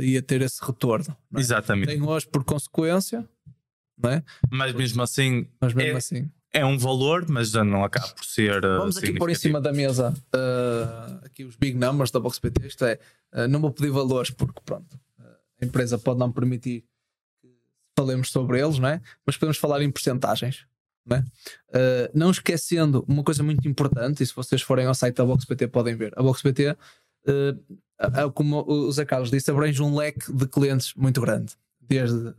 Speaker 1: ia ter esse retorno.
Speaker 2: É? Exatamente.
Speaker 1: Tem hoje por consequência não é?
Speaker 2: Mas mesmo assim,
Speaker 1: mas mesmo é, assim.
Speaker 2: é um valor, mas já não acaba por ser.
Speaker 1: Uh, Vamos aqui pôr em cima da mesa uh, aqui os big numbers da BoxPT. Isto é, uh, não vou pedir valores porque pronto, a empresa pode não permitir que falemos sobre eles, não é? Mas podemos falar em porcentagens. Não, é? uh, não esquecendo uma coisa muito importante, e se vocês forem ao site da BoxPT podem ver, a BoxPT, uh, como o Zé Carlos disse, abrange um leque de clientes muito grande, desde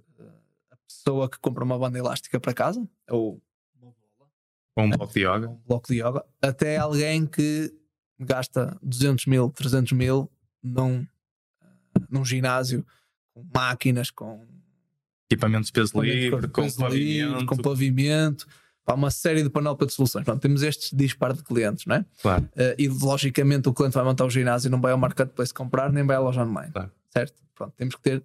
Speaker 1: pessoa que compra uma banda elástica para casa, ou uma bola,
Speaker 2: ou um bloco de yoga,
Speaker 1: um bloco de yoga, até alguém que gasta 200 mil, 300 mil num, num ginásio com máquinas, com
Speaker 2: equipamentos de peso livre, com, peso pavimento. Livre,
Speaker 1: com pavimento, para uma série de panóplia de soluções. Pronto, temos estes disparo de clientes, não é?
Speaker 2: Claro. Uh,
Speaker 1: e logicamente o cliente vai montar o ginásio e não vai ao marketplace comprar, nem vai à loja online.
Speaker 2: Claro.
Speaker 1: Certo? Pronto, temos que ter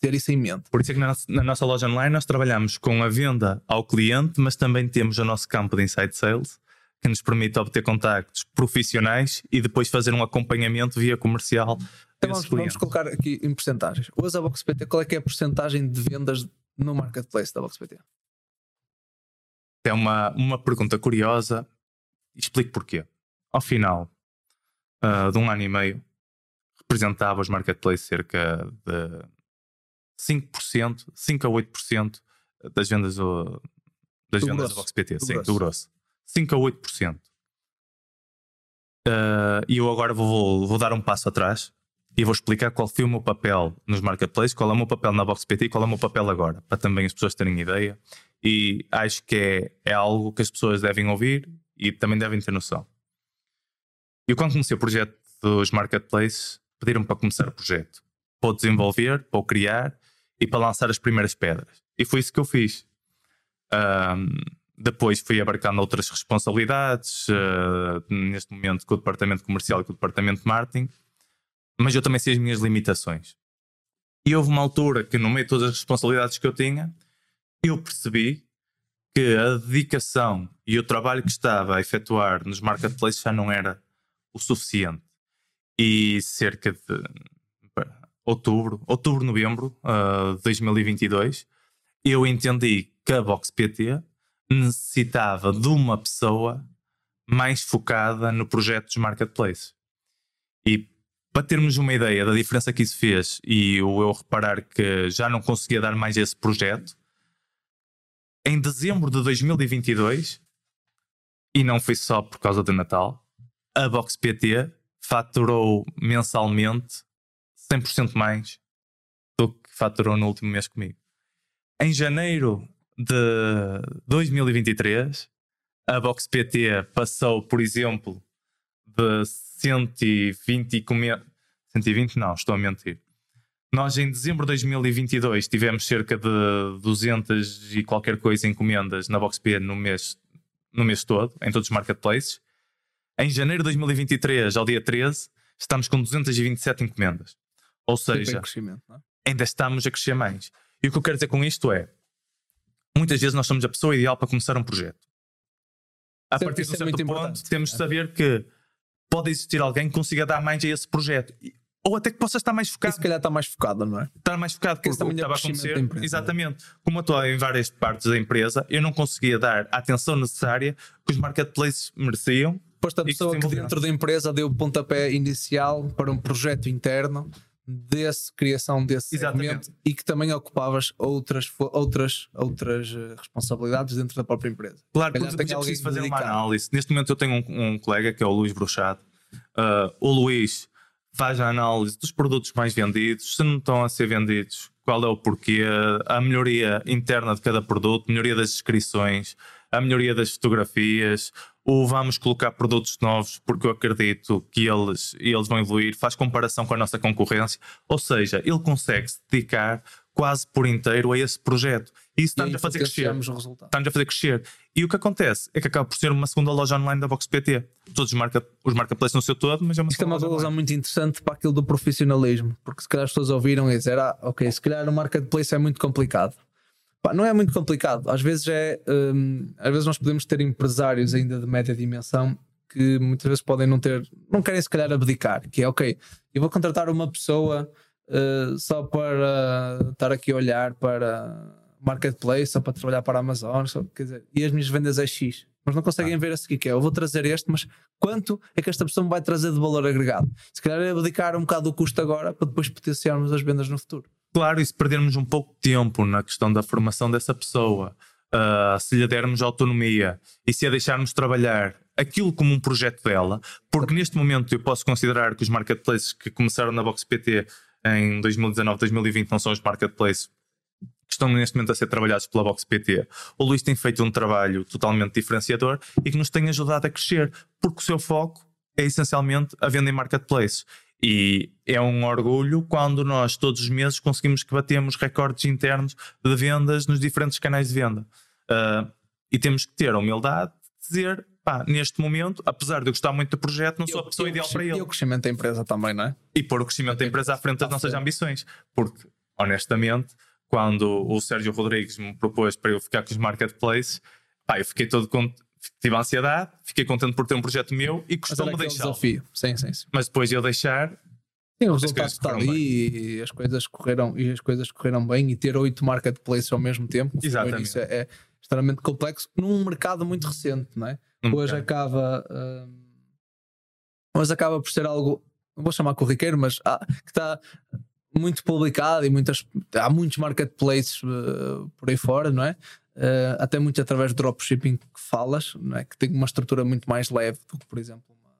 Speaker 1: ter isso em mente.
Speaker 2: Por isso é que na, na nossa loja online nós trabalhamos com a venda ao cliente, mas também temos o nosso campo de Inside Sales, que nos permite obter contactos profissionais e depois fazer um acompanhamento via comercial.
Speaker 1: Então vamos, vamos, colocar aqui em porcentagens. Hoje a BoxPT, qual é que é a porcentagem de vendas no marketplace da BoxPT?
Speaker 2: É uma, uma pergunta curiosa. Explico porquê. Ao final uh, de um ano e meio, representava os marketplaces cerca de 5%, 5 a 8% das vendas do, das do vendas grosso. da VoxPT, do sim, grosso. do grosso. 5 a 8%. Uh, e eu agora vou, vou dar um passo atrás e vou explicar qual foi o meu papel nos marketplaces, qual é o meu papel na VoxPT e qual é o meu papel agora, para também as pessoas terem ideia. E acho que é, é algo que as pessoas devem ouvir e também devem ter noção. Eu, quando comecei o projeto dos marketplaces, pediram-me para começar o projeto, para o desenvolver, para o criar e para lançar as primeiras pedras. E foi isso que eu fiz. Um, depois fui abarcando outras responsabilidades, uh, neste momento com o departamento comercial e com o departamento de marketing, mas eu também sei as minhas limitações. E houve uma altura que, no meio de todas as responsabilidades que eu tinha, eu percebi que a dedicação e o trabalho que estava a efetuar nos marketplaces já não era o suficiente. E cerca de outubro, outubro, novembro uh, de 2022, eu entendi que a Box PT necessitava de uma pessoa mais focada no projeto dos marketplaces. E para termos uma ideia da diferença que isso fez e eu reparar que já não conseguia dar mais esse projeto, em dezembro de 2022, e não foi só por causa do Natal, a Box PT faturou mensalmente 100% mais do que faturou no último mês comigo. Em janeiro de 2023, a Box PT passou, por exemplo, de 120 encomendas. 120 não, estou a mentir. Nós em dezembro de 2022 tivemos cerca de 200 e qualquer coisa encomendas na Box PT no mês, no mês todo, em todos os marketplaces. Em janeiro de 2023, ao dia 13, estamos com 227 encomendas. Ou seja, é? ainda estamos a crescer mais. E o que eu quero dizer com isto é: muitas vezes nós somos a pessoa ideal para começar um projeto. A Sempre partir de um é certo ponto, temos de saber que pode existir alguém que consiga dar mais a esse projeto. Ou até que possa estar mais focado. E
Speaker 1: se calhar está mais focado, não é?
Speaker 2: Estar mais focado porque, porque estava a acontecer. Empresa, exatamente. Como eu estou em várias partes da empresa, eu não conseguia dar a atenção necessária que os marketplaces mereciam.
Speaker 1: Posto a pessoa que, que dentro da empresa deu o pontapé inicial para um projeto interno desse criação desse segmento e que também ocupavas outras, outras, outras eh, responsabilidades dentro da própria empresa.
Speaker 2: Claro, porque depois é preciso fazer dedicado. uma análise. Neste momento eu tenho um, um colega que é o Luís Bruxado. Uh, o Luís faz a análise dos produtos mais vendidos, se não estão a ser vendidos, qual é o porquê, a melhoria interna de cada produto, melhoria das descrições, a melhoria das fotografias, ou vamos colocar produtos novos porque eu acredito que eles, eles vão evoluir, faz comparação com a nossa concorrência, ou seja, ele consegue se dedicar quase por inteiro a esse projeto. E isso está-nos a fazer crescer. Está-nos a fazer crescer. E o que acontece é que acaba por ser uma segunda loja online da Vox PT. Todos os, marca, os marketplaces no seu todo, mas é uma
Speaker 1: Isto é uma loja muito interessante para aquilo do profissionalismo, porque se calhar as pessoas ouviram e disseram, ah, ok, se calhar o marketplace é muito complicado. Pá, não é muito complicado. Às vezes é. Hum, às vezes nós podemos ter empresários ainda de média dimensão que muitas vezes podem não ter. Não querem se calhar abdicar. Que é ok, eu vou contratar uma pessoa uh, só para estar aqui a olhar para marketplace, só para trabalhar para a Amazon. Só, quer dizer, e as minhas vendas é X. Mas não conseguem ah. ver a seguir que é. Eu vou trazer este, mas quanto é que esta pessoa me vai trazer de valor agregado? Se calhar é abdicar um bocado do custo agora para depois potenciarmos as vendas no futuro.
Speaker 2: Claro, e se perdermos um pouco de tempo na questão da formação dessa pessoa, uh, se lhe dermos autonomia e se a deixarmos trabalhar aquilo como um projeto dela, porque neste momento eu posso considerar que os marketplaces que começaram na Box PT em 2019, 2020 não são os marketplaces que estão neste momento a ser trabalhados pela Box PT. O Luís tem feito um trabalho totalmente diferenciador e que nos tem ajudado a crescer, porque o seu foco é essencialmente a venda em marketplace. E é um orgulho quando nós todos os meses conseguimos que batemos recordes internos de vendas nos diferentes canais de venda. Uh, e temos que ter a humildade de dizer, pá, neste momento, apesar de eu gostar muito do projeto, não sou a pessoa ideal para ele.
Speaker 1: E o crescimento da empresa também, não é?
Speaker 2: E pôr o crescimento da empresa à frente das nossas ambições. Porque honestamente, quando o Sérgio Rodrigues me propôs para eu ficar com os marketplaces, pá, eu fiquei todo contente. Tive ansiedade, fiquei contente por ter um projeto meu e custou-me deixar.
Speaker 1: desafio. Sim, sim, sim.
Speaker 2: Mas depois de eu deixar,
Speaker 1: Sim, o resultado está ali e as coisas correram e as coisas correram bem e ter oito marketplaces ao mesmo tempo
Speaker 2: Exatamente.
Speaker 1: isso é, é, extremamente complexo num mercado muito recente, não é?
Speaker 2: Num
Speaker 1: hoje
Speaker 2: mercado.
Speaker 1: acaba hum, hoje acaba por ser algo não vou chamar corriqueiro, mas há, que está muito publicado e muitas há muitos marketplaces uh, por aí fora, não é? Uh, até muito através do dropshipping que falas, não é? que tem uma estrutura muito mais leve do que, por exemplo, uma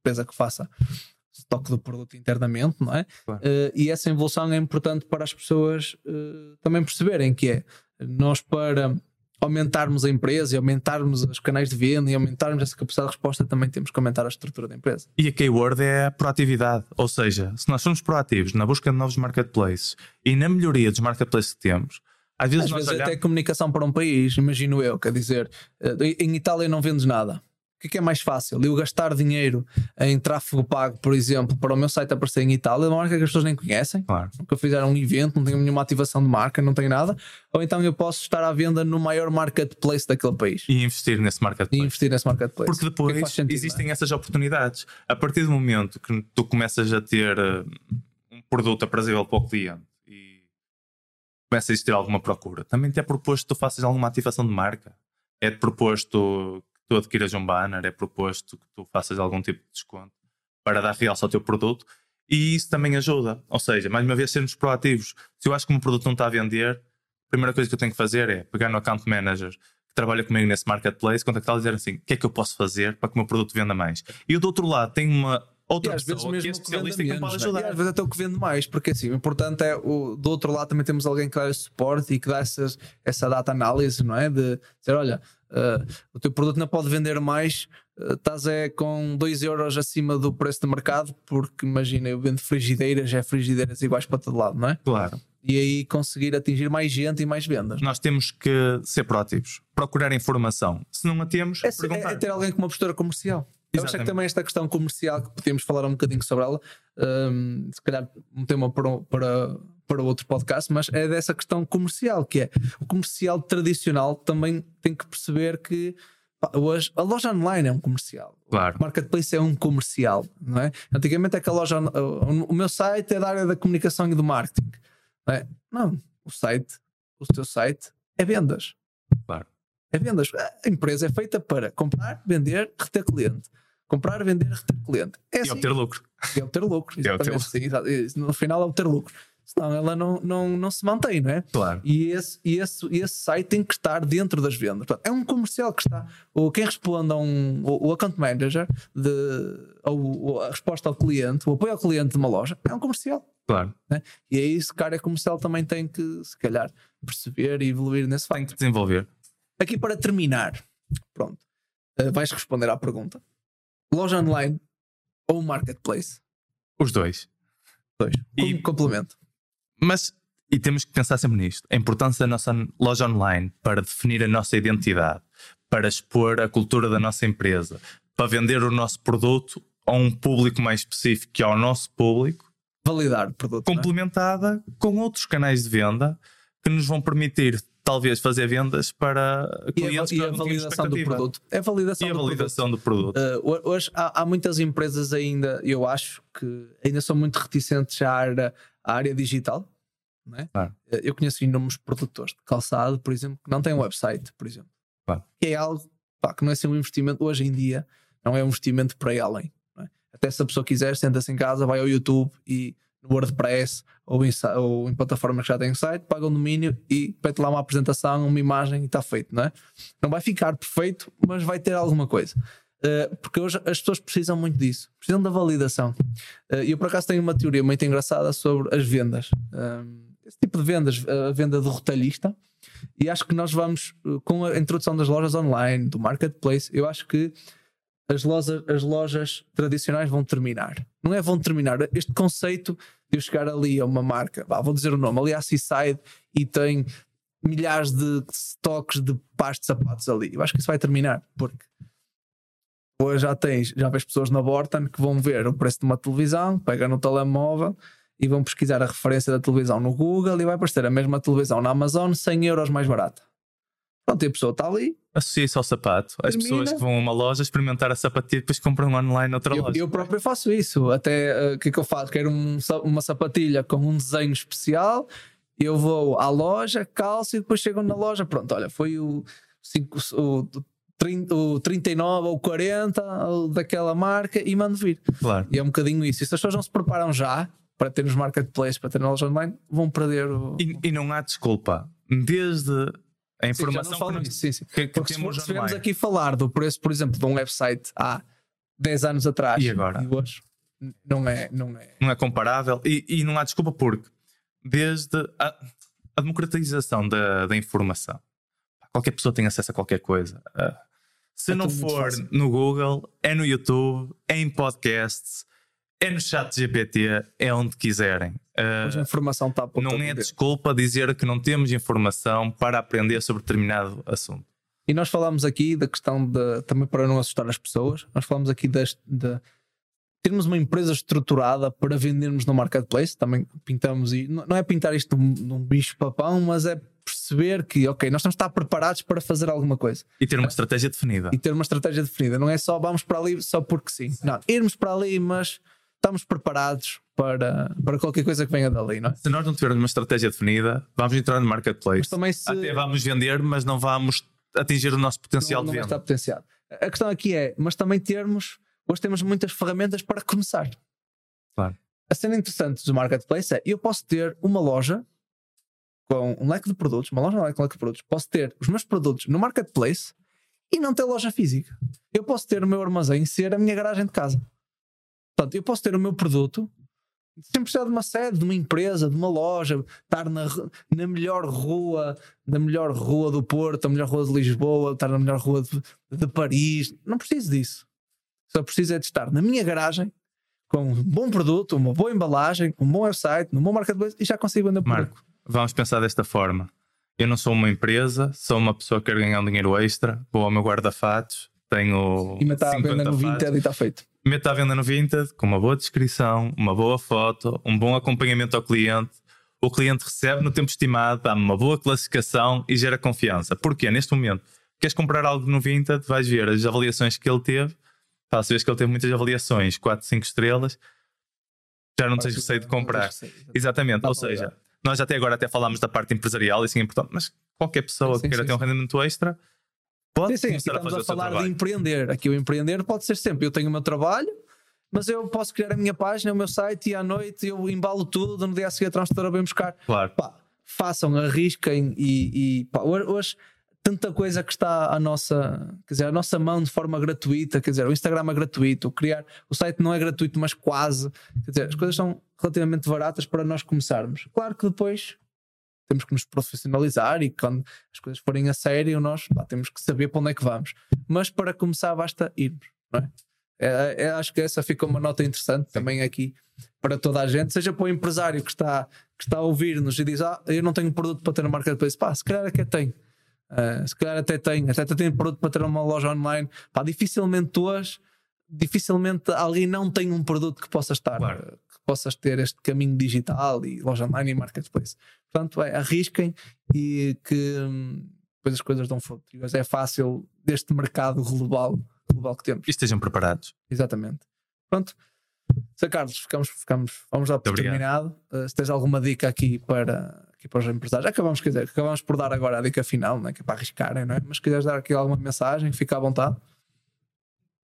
Speaker 1: empresa que faça estoque do produto internamente, não é?
Speaker 2: Claro.
Speaker 1: Uh, e essa evolução é importante para as pessoas uh, também perceberem que é nós para aumentarmos a empresa e aumentarmos os canais de venda e aumentarmos essa capacidade de resposta também temos que aumentar a estrutura da empresa.
Speaker 2: E a keyword é a proatividade. Ou seja, se nós somos proativos na busca de novos marketplaces e na melhoria dos marketplaces que temos, às vezes
Speaker 1: Às vezes
Speaker 2: olhamos...
Speaker 1: até comunicação para um país, imagino eu, quer dizer, eh, em Itália não vendes nada. O que é, que é mais fácil? Eu gastar dinheiro em tráfego pago, por exemplo, para o meu site aparecer em Itália, uma marca que as pessoas nem conhecem,
Speaker 2: Claro.
Speaker 1: nunca fizeram um evento, não tenho nenhuma ativação de marca, não tem nada, ou então eu posso estar à venda no maior marketplace daquele país
Speaker 2: E investir nesse
Speaker 1: e
Speaker 2: marketplace.
Speaker 1: investir nesse marketplace.
Speaker 2: Porque
Speaker 1: é
Speaker 2: depois
Speaker 1: faz sentido,
Speaker 2: existem essas oportunidades. A partir do momento que tu começas a ter uh, um produto aprazível para o cliente e começa a existir alguma procura, também te é proposto que tu faças alguma ativação de marca. É proposto que tu adquiras um banner, é proposto que tu faças algum tipo de desconto para dar realce ao teu produto e isso também ajuda. Ou seja, mais uma vez, sermos proativos. Se eu acho que o meu produto não está a vender, a primeira coisa que eu tenho que fazer é pegar no account manager que trabalha comigo nesse marketplace, contactá-lo e dizer assim: o que é que eu posso fazer para que o meu produto venda mais? E do outro lado tenho uma
Speaker 1: E
Speaker 2: outra
Speaker 1: às vezes
Speaker 2: pessoa que é
Speaker 1: mesmo que venda
Speaker 2: especialista que me
Speaker 1: menos,
Speaker 2: pode
Speaker 1: né?
Speaker 2: ajudar.
Speaker 1: E às vezes até o que vende mais, porque assim, o importante é o, do outro lado também temos alguém que dá esse suporte e que dá essas, essa data análise, não é? De dizer, olha, eh, o teu produto não pode vender mais, eh, estás é com 2 euros acima do preço de mercado, porque imagina, eu vendo frigideiras, é frigideiras iguais para todo lado, não é?
Speaker 2: Claro.
Speaker 1: E aí conseguir atingir mais gente e mais vendas.
Speaker 2: Nós temos que ser proativos, procurar informação. Se não a temos,
Speaker 1: É, ser-
Speaker 2: perguntar.
Speaker 1: é ter alguém com uma postura comercial. Eu acho que
Speaker 2: Exatamente.
Speaker 1: também esta questão comercial que podíamos falar um bocadinho sobre ela, hum, se calhar um tema para, um- para, para outro podcast, mas é dessa questão comercial, que é o comercial tradicional também tem que perceber que hoje a loja online é um comercial.
Speaker 2: Claro.
Speaker 1: O marketplace é um comercial, não é? Antigamente é que a loja, o, o meu site é da área da comunicação e do marketing. Não, é? não o site, o teu site é vendas.
Speaker 2: Claro.
Speaker 1: É vendas. A empresa é feita para comprar, vender, reter cliente. Comprar, vender, reter cliente. É
Speaker 2: E
Speaker 1: assim.
Speaker 2: obter lucro.
Speaker 1: E obter lucro. (laughs)
Speaker 2: E obter
Speaker 1: Exatamente. Sim, exato. E No final é obter lucro. Senão ela não, não, não se mantém, não é?
Speaker 2: Claro.
Speaker 1: E esse, e esse, e esse site tem que estar dentro das vendas. Portanto, é um comercial que está. O, quem responde a um. O, account manager, de, ou, ou a resposta ao cliente, o apoio ao cliente de uma loja, é um comercial.
Speaker 2: Claro.
Speaker 1: E é isso que a área comercial também tem que, se calhar, perceber e evoluir nesse
Speaker 2: Tem
Speaker 1: facto.
Speaker 2: que desenvolver.
Speaker 1: Aqui para terminar, pronto, eh, vais responder à pergunta: loja online ou marketplace?
Speaker 2: Os dois.
Speaker 1: Dois. Como
Speaker 2: E-
Speaker 1: complemento.
Speaker 2: Mas, e temos que pensar sempre nisto: a importância da nossa loja online para definir a nossa identidade, para expor a cultura da nossa empresa, para vender o nosso produto a um público mais específico que ao nosso público,
Speaker 1: Validar o produto. é?
Speaker 2: complementada com outros canais de venda que nos vão permitir, talvez, fazer vendas para
Speaker 1: E a,
Speaker 2: clientes
Speaker 1: e
Speaker 2: que
Speaker 1: a
Speaker 2: não tínhamos
Speaker 1: validação do produto. É a validação
Speaker 2: E a
Speaker 1: do produto.
Speaker 2: validação do produto.
Speaker 1: Uh, ho- hoje há, há muitas empresas ainda, eu acho que ainda são muito reticentes à área, à área digital. Não é?
Speaker 2: Claro.
Speaker 1: Uh, Eu conheço inúmeros produtores de calçado, por exemplo, que não têm website, por exemplo.
Speaker 2: Claro.
Speaker 1: Que é algo pá, que não é assim um investimento, hoje em dia, não é um investimento para ir além. não é? Até se a pessoa quiser, senta-se em casa, vai ao YouTube e no WordPress ou em, ou em plataformas que já têm site, paga um domínio e mete lá uma apresentação, uma imagem e está feito, não é? Não vai ficar perfeito, mas vai ter alguma coisa. Uh, porque hoje as pessoas precisam muito disso, precisam da validação. Uh, eu por acaso tenho uma teoria muito engraçada sobre as vendas. Um, esse tipo de vendas, a venda do retalhista, e acho que nós vamos, uh, com a introdução das lojas online, do marketplace, eu acho que as lojas, as lojas tradicionais vão terminar. Não é vão terminar. Este conceito de eu chegar ali a uma marca, vá, vou dizer o nome, ali à Seaside e tem milhares de estoques de pares de sapatos ali. Eu acho que isso vai terminar, porque hoje já tens, já vês pessoas na Borton que vão ver o preço de uma televisão, pegam no telemóvel e vão pesquisar a referência da televisão no Google e vai aparecer a mesma televisão na Amazon 100 euros mais barata. Pronto, e a pessoa está ali.
Speaker 2: Associa-se ao sapato. As
Speaker 1: Termina.
Speaker 2: pessoas que vão a uma loja experimentar a sapatilha e depois compram online noutra
Speaker 1: Eu,
Speaker 2: loja.
Speaker 1: eu próprio faço isso. Até eh, o que é que eu faço? Quero um uma sapatilha com um desenho especial. Eu vou à loja, calço e depois chego na loja. Pronto, olha, foi o, cinco, o, 30, o 39 ou 40 ou daquela marca e mando vir.
Speaker 2: Claro.
Speaker 1: E é um bocadinho isso. E se as pessoas não se preparam já para ter nos marketplaces, para ter na loja online, vão perder o.
Speaker 2: E, e não há desculpa. Desde a
Speaker 1: Sim,
Speaker 2: informação
Speaker 1: falo
Speaker 2: que, nós-
Speaker 1: sim, sim.
Speaker 2: que, que
Speaker 1: Porque
Speaker 2: temos
Speaker 1: se aqui falar do preço, por exemplo, de um website há 10 anos atrás
Speaker 2: E agora?
Speaker 1: hoje, não é, não é.
Speaker 2: não é comparável e, e não há desculpa porque desde a, a democratização da, da informação qualquer pessoa tem acesso a qualquer coisa Ah, se
Speaker 1: É
Speaker 2: não for no Google é no YouTube é em podcasts é no chat GPT é onde quiserem Ah,
Speaker 1: Hoje a informação está por
Speaker 2: não é desculpa dizer que não temos informação para aprender sobre determinado assunto
Speaker 1: E nós falámos aqui da questão de também para não assustar as pessoas, nós falámos aqui das- de termos uma empresa estruturada para vendermos no marketplace. Também pintamos e não é pintar isto num, num bicho papão, mas é perceber que, ok, nós temos de estar preparados para fazer alguma coisa
Speaker 2: e ter uma estratégia definida
Speaker 1: e ter uma estratégia definida. Não é só vamos para ali só porque sim. Não, irmos para ali, mas estamos preparados para, para qualquer coisa que venha dali, não é?
Speaker 2: se nós não tivermos uma estratégia definida vamos entrar no marketplace
Speaker 1: Mas também se.
Speaker 2: até vamos vender mas não vamos atingir o nosso potencial
Speaker 1: não, não
Speaker 2: de venda
Speaker 1: estar potenciado. A questão aqui é, mas também termos, hoje temos muitas ferramentas para começar.
Speaker 2: Claro.
Speaker 1: A cena interessante do marketplace é, eu posso ter uma loja com um leque de produtos, uma loja com um leque de produtos, posso ter os meus produtos no marketplace e não ter loja física. Eu posso ter o meu armazém ser a minha garagem de casa. Portanto, eu posso ter o meu produto sem precisar de uma sede, de uma empresa, de uma loja, estar na, na melhor rua, na melhor rua do Porto, a melhor rua de Lisboa, estar na melhor rua de, de Paris. Não preciso disso. Só preciso é de estar na minha garagem com um bom produto, uma boa embalagem, um bom website, um bom marketplace e já consigo vender por
Speaker 2: Marco, vamos pensar desta forma. Eu não sou uma empresa, sou uma pessoa que quer ganhar um dinheiro extra, vou ao meu guarda-fatos, tenho
Speaker 1: e me está a
Speaker 2: 50
Speaker 1: venda no Vinted e está feito.
Speaker 2: Meto à venda no Vinted com uma boa descrição, uma boa foto, um bom acompanhamento ao cliente. O cliente recebe no tempo estimado, dá-me uma boa classificação e gera confiança. Porquê? Neste momento, queres comprar algo no Vinted, vais ver as avaliações que ele teve. Pá, se vês que ele teve muitas avaliações, 4, 5 estrelas, já não tens receio de comprar. Exatamente,
Speaker 1: Dá
Speaker 2: ou seja, nós até agora até falámos da parte empresarial e isso é importante, mas qualquer pessoa
Speaker 1: Sim,
Speaker 2: que queira
Speaker 1: sim,
Speaker 2: ter um rendimento extra pode
Speaker 1: Sim, sim,
Speaker 2: a
Speaker 1: estamos a,
Speaker 2: seu
Speaker 1: falar de empreender. Aqui o empreender pode ser sempre. Eu tenho o meu trabalho, mas eu posso criar a minha página, o meu site e à noite eu embalo tudo. No dia a seguir a transportadora vem buscar.
Speaker 2: Claro.
Speaker 1: Pá, façam, arrisquem e, e pá, hoje, hoje tanta coisa que está à nossa, quer dizer, à nossa mão de forma gratuita, quer dizer, o Instagram é gratuito, o criar, o site não é gratuito, mas quase, quer dizer, as coisas são relativamente baratas para nós começarmos. Claro que depois temos que nos profissionalizar e quando as coisas forem a sério, nós pá, temos que saber para onde é que vamos. Mas para começar, basta irmos, não é? É, é, acho que essa fica uma nota interessante também aqui para toda a gente, seja para o empresário que está, que está a ouvir-nos e diz: Ah, eu não tenho produto para ter no marketplace, pá, se calhar até tenho. Ah, se calhar até tenho, até tenho produto para ter uma loja online. Pá, dificilmente hoje, dificilmente alguém não tem um produto que possa estar,
Speaker 2: Claro.
Speaker 1: Possas ter este caminho digital e loja online e marketplace. Portanto, é, arrisquem e que hum, depois as coisas dão fruto. Hoje é fácil deste mercado global, global que temos.
Speaker 2: E estejam preparados.
Speaker 1: Exatamente. Pronto. Sr. Carlos, ficamos, ficamos, vamos dar por
Speaker 2: Muito
Speaker 1: terminado. Uh, se tens alguma dica aqui para, aqui para os empresários, acabamos, quer dizer, acabamos por dar agora a dica final, né, que é para arriscarem, não é? mas se quiseres dar aqui alguma mensagem, fica à vontade.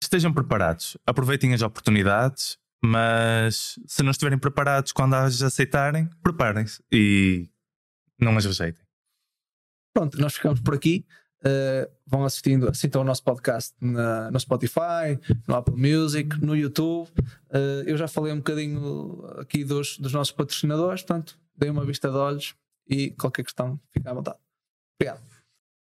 Speaker 2: Estejam preparados. Aproveitem as oportunidades, mas se não estiverem preparados quando as aceitarem, preparem-se e não as rejeitem.
Speaker 1: Pronto, nós ficamos por aqui. Uh, vão assistindo, assistam ao nosso podcast na- no Spotify, no Apple Music, no YouTube. Uh, eu já falei um bocadinho aqui dos, dos nossos patrocinadores, portanto, deem uma vista de olhos e qualquer questão, fica à vontade. Obrigado.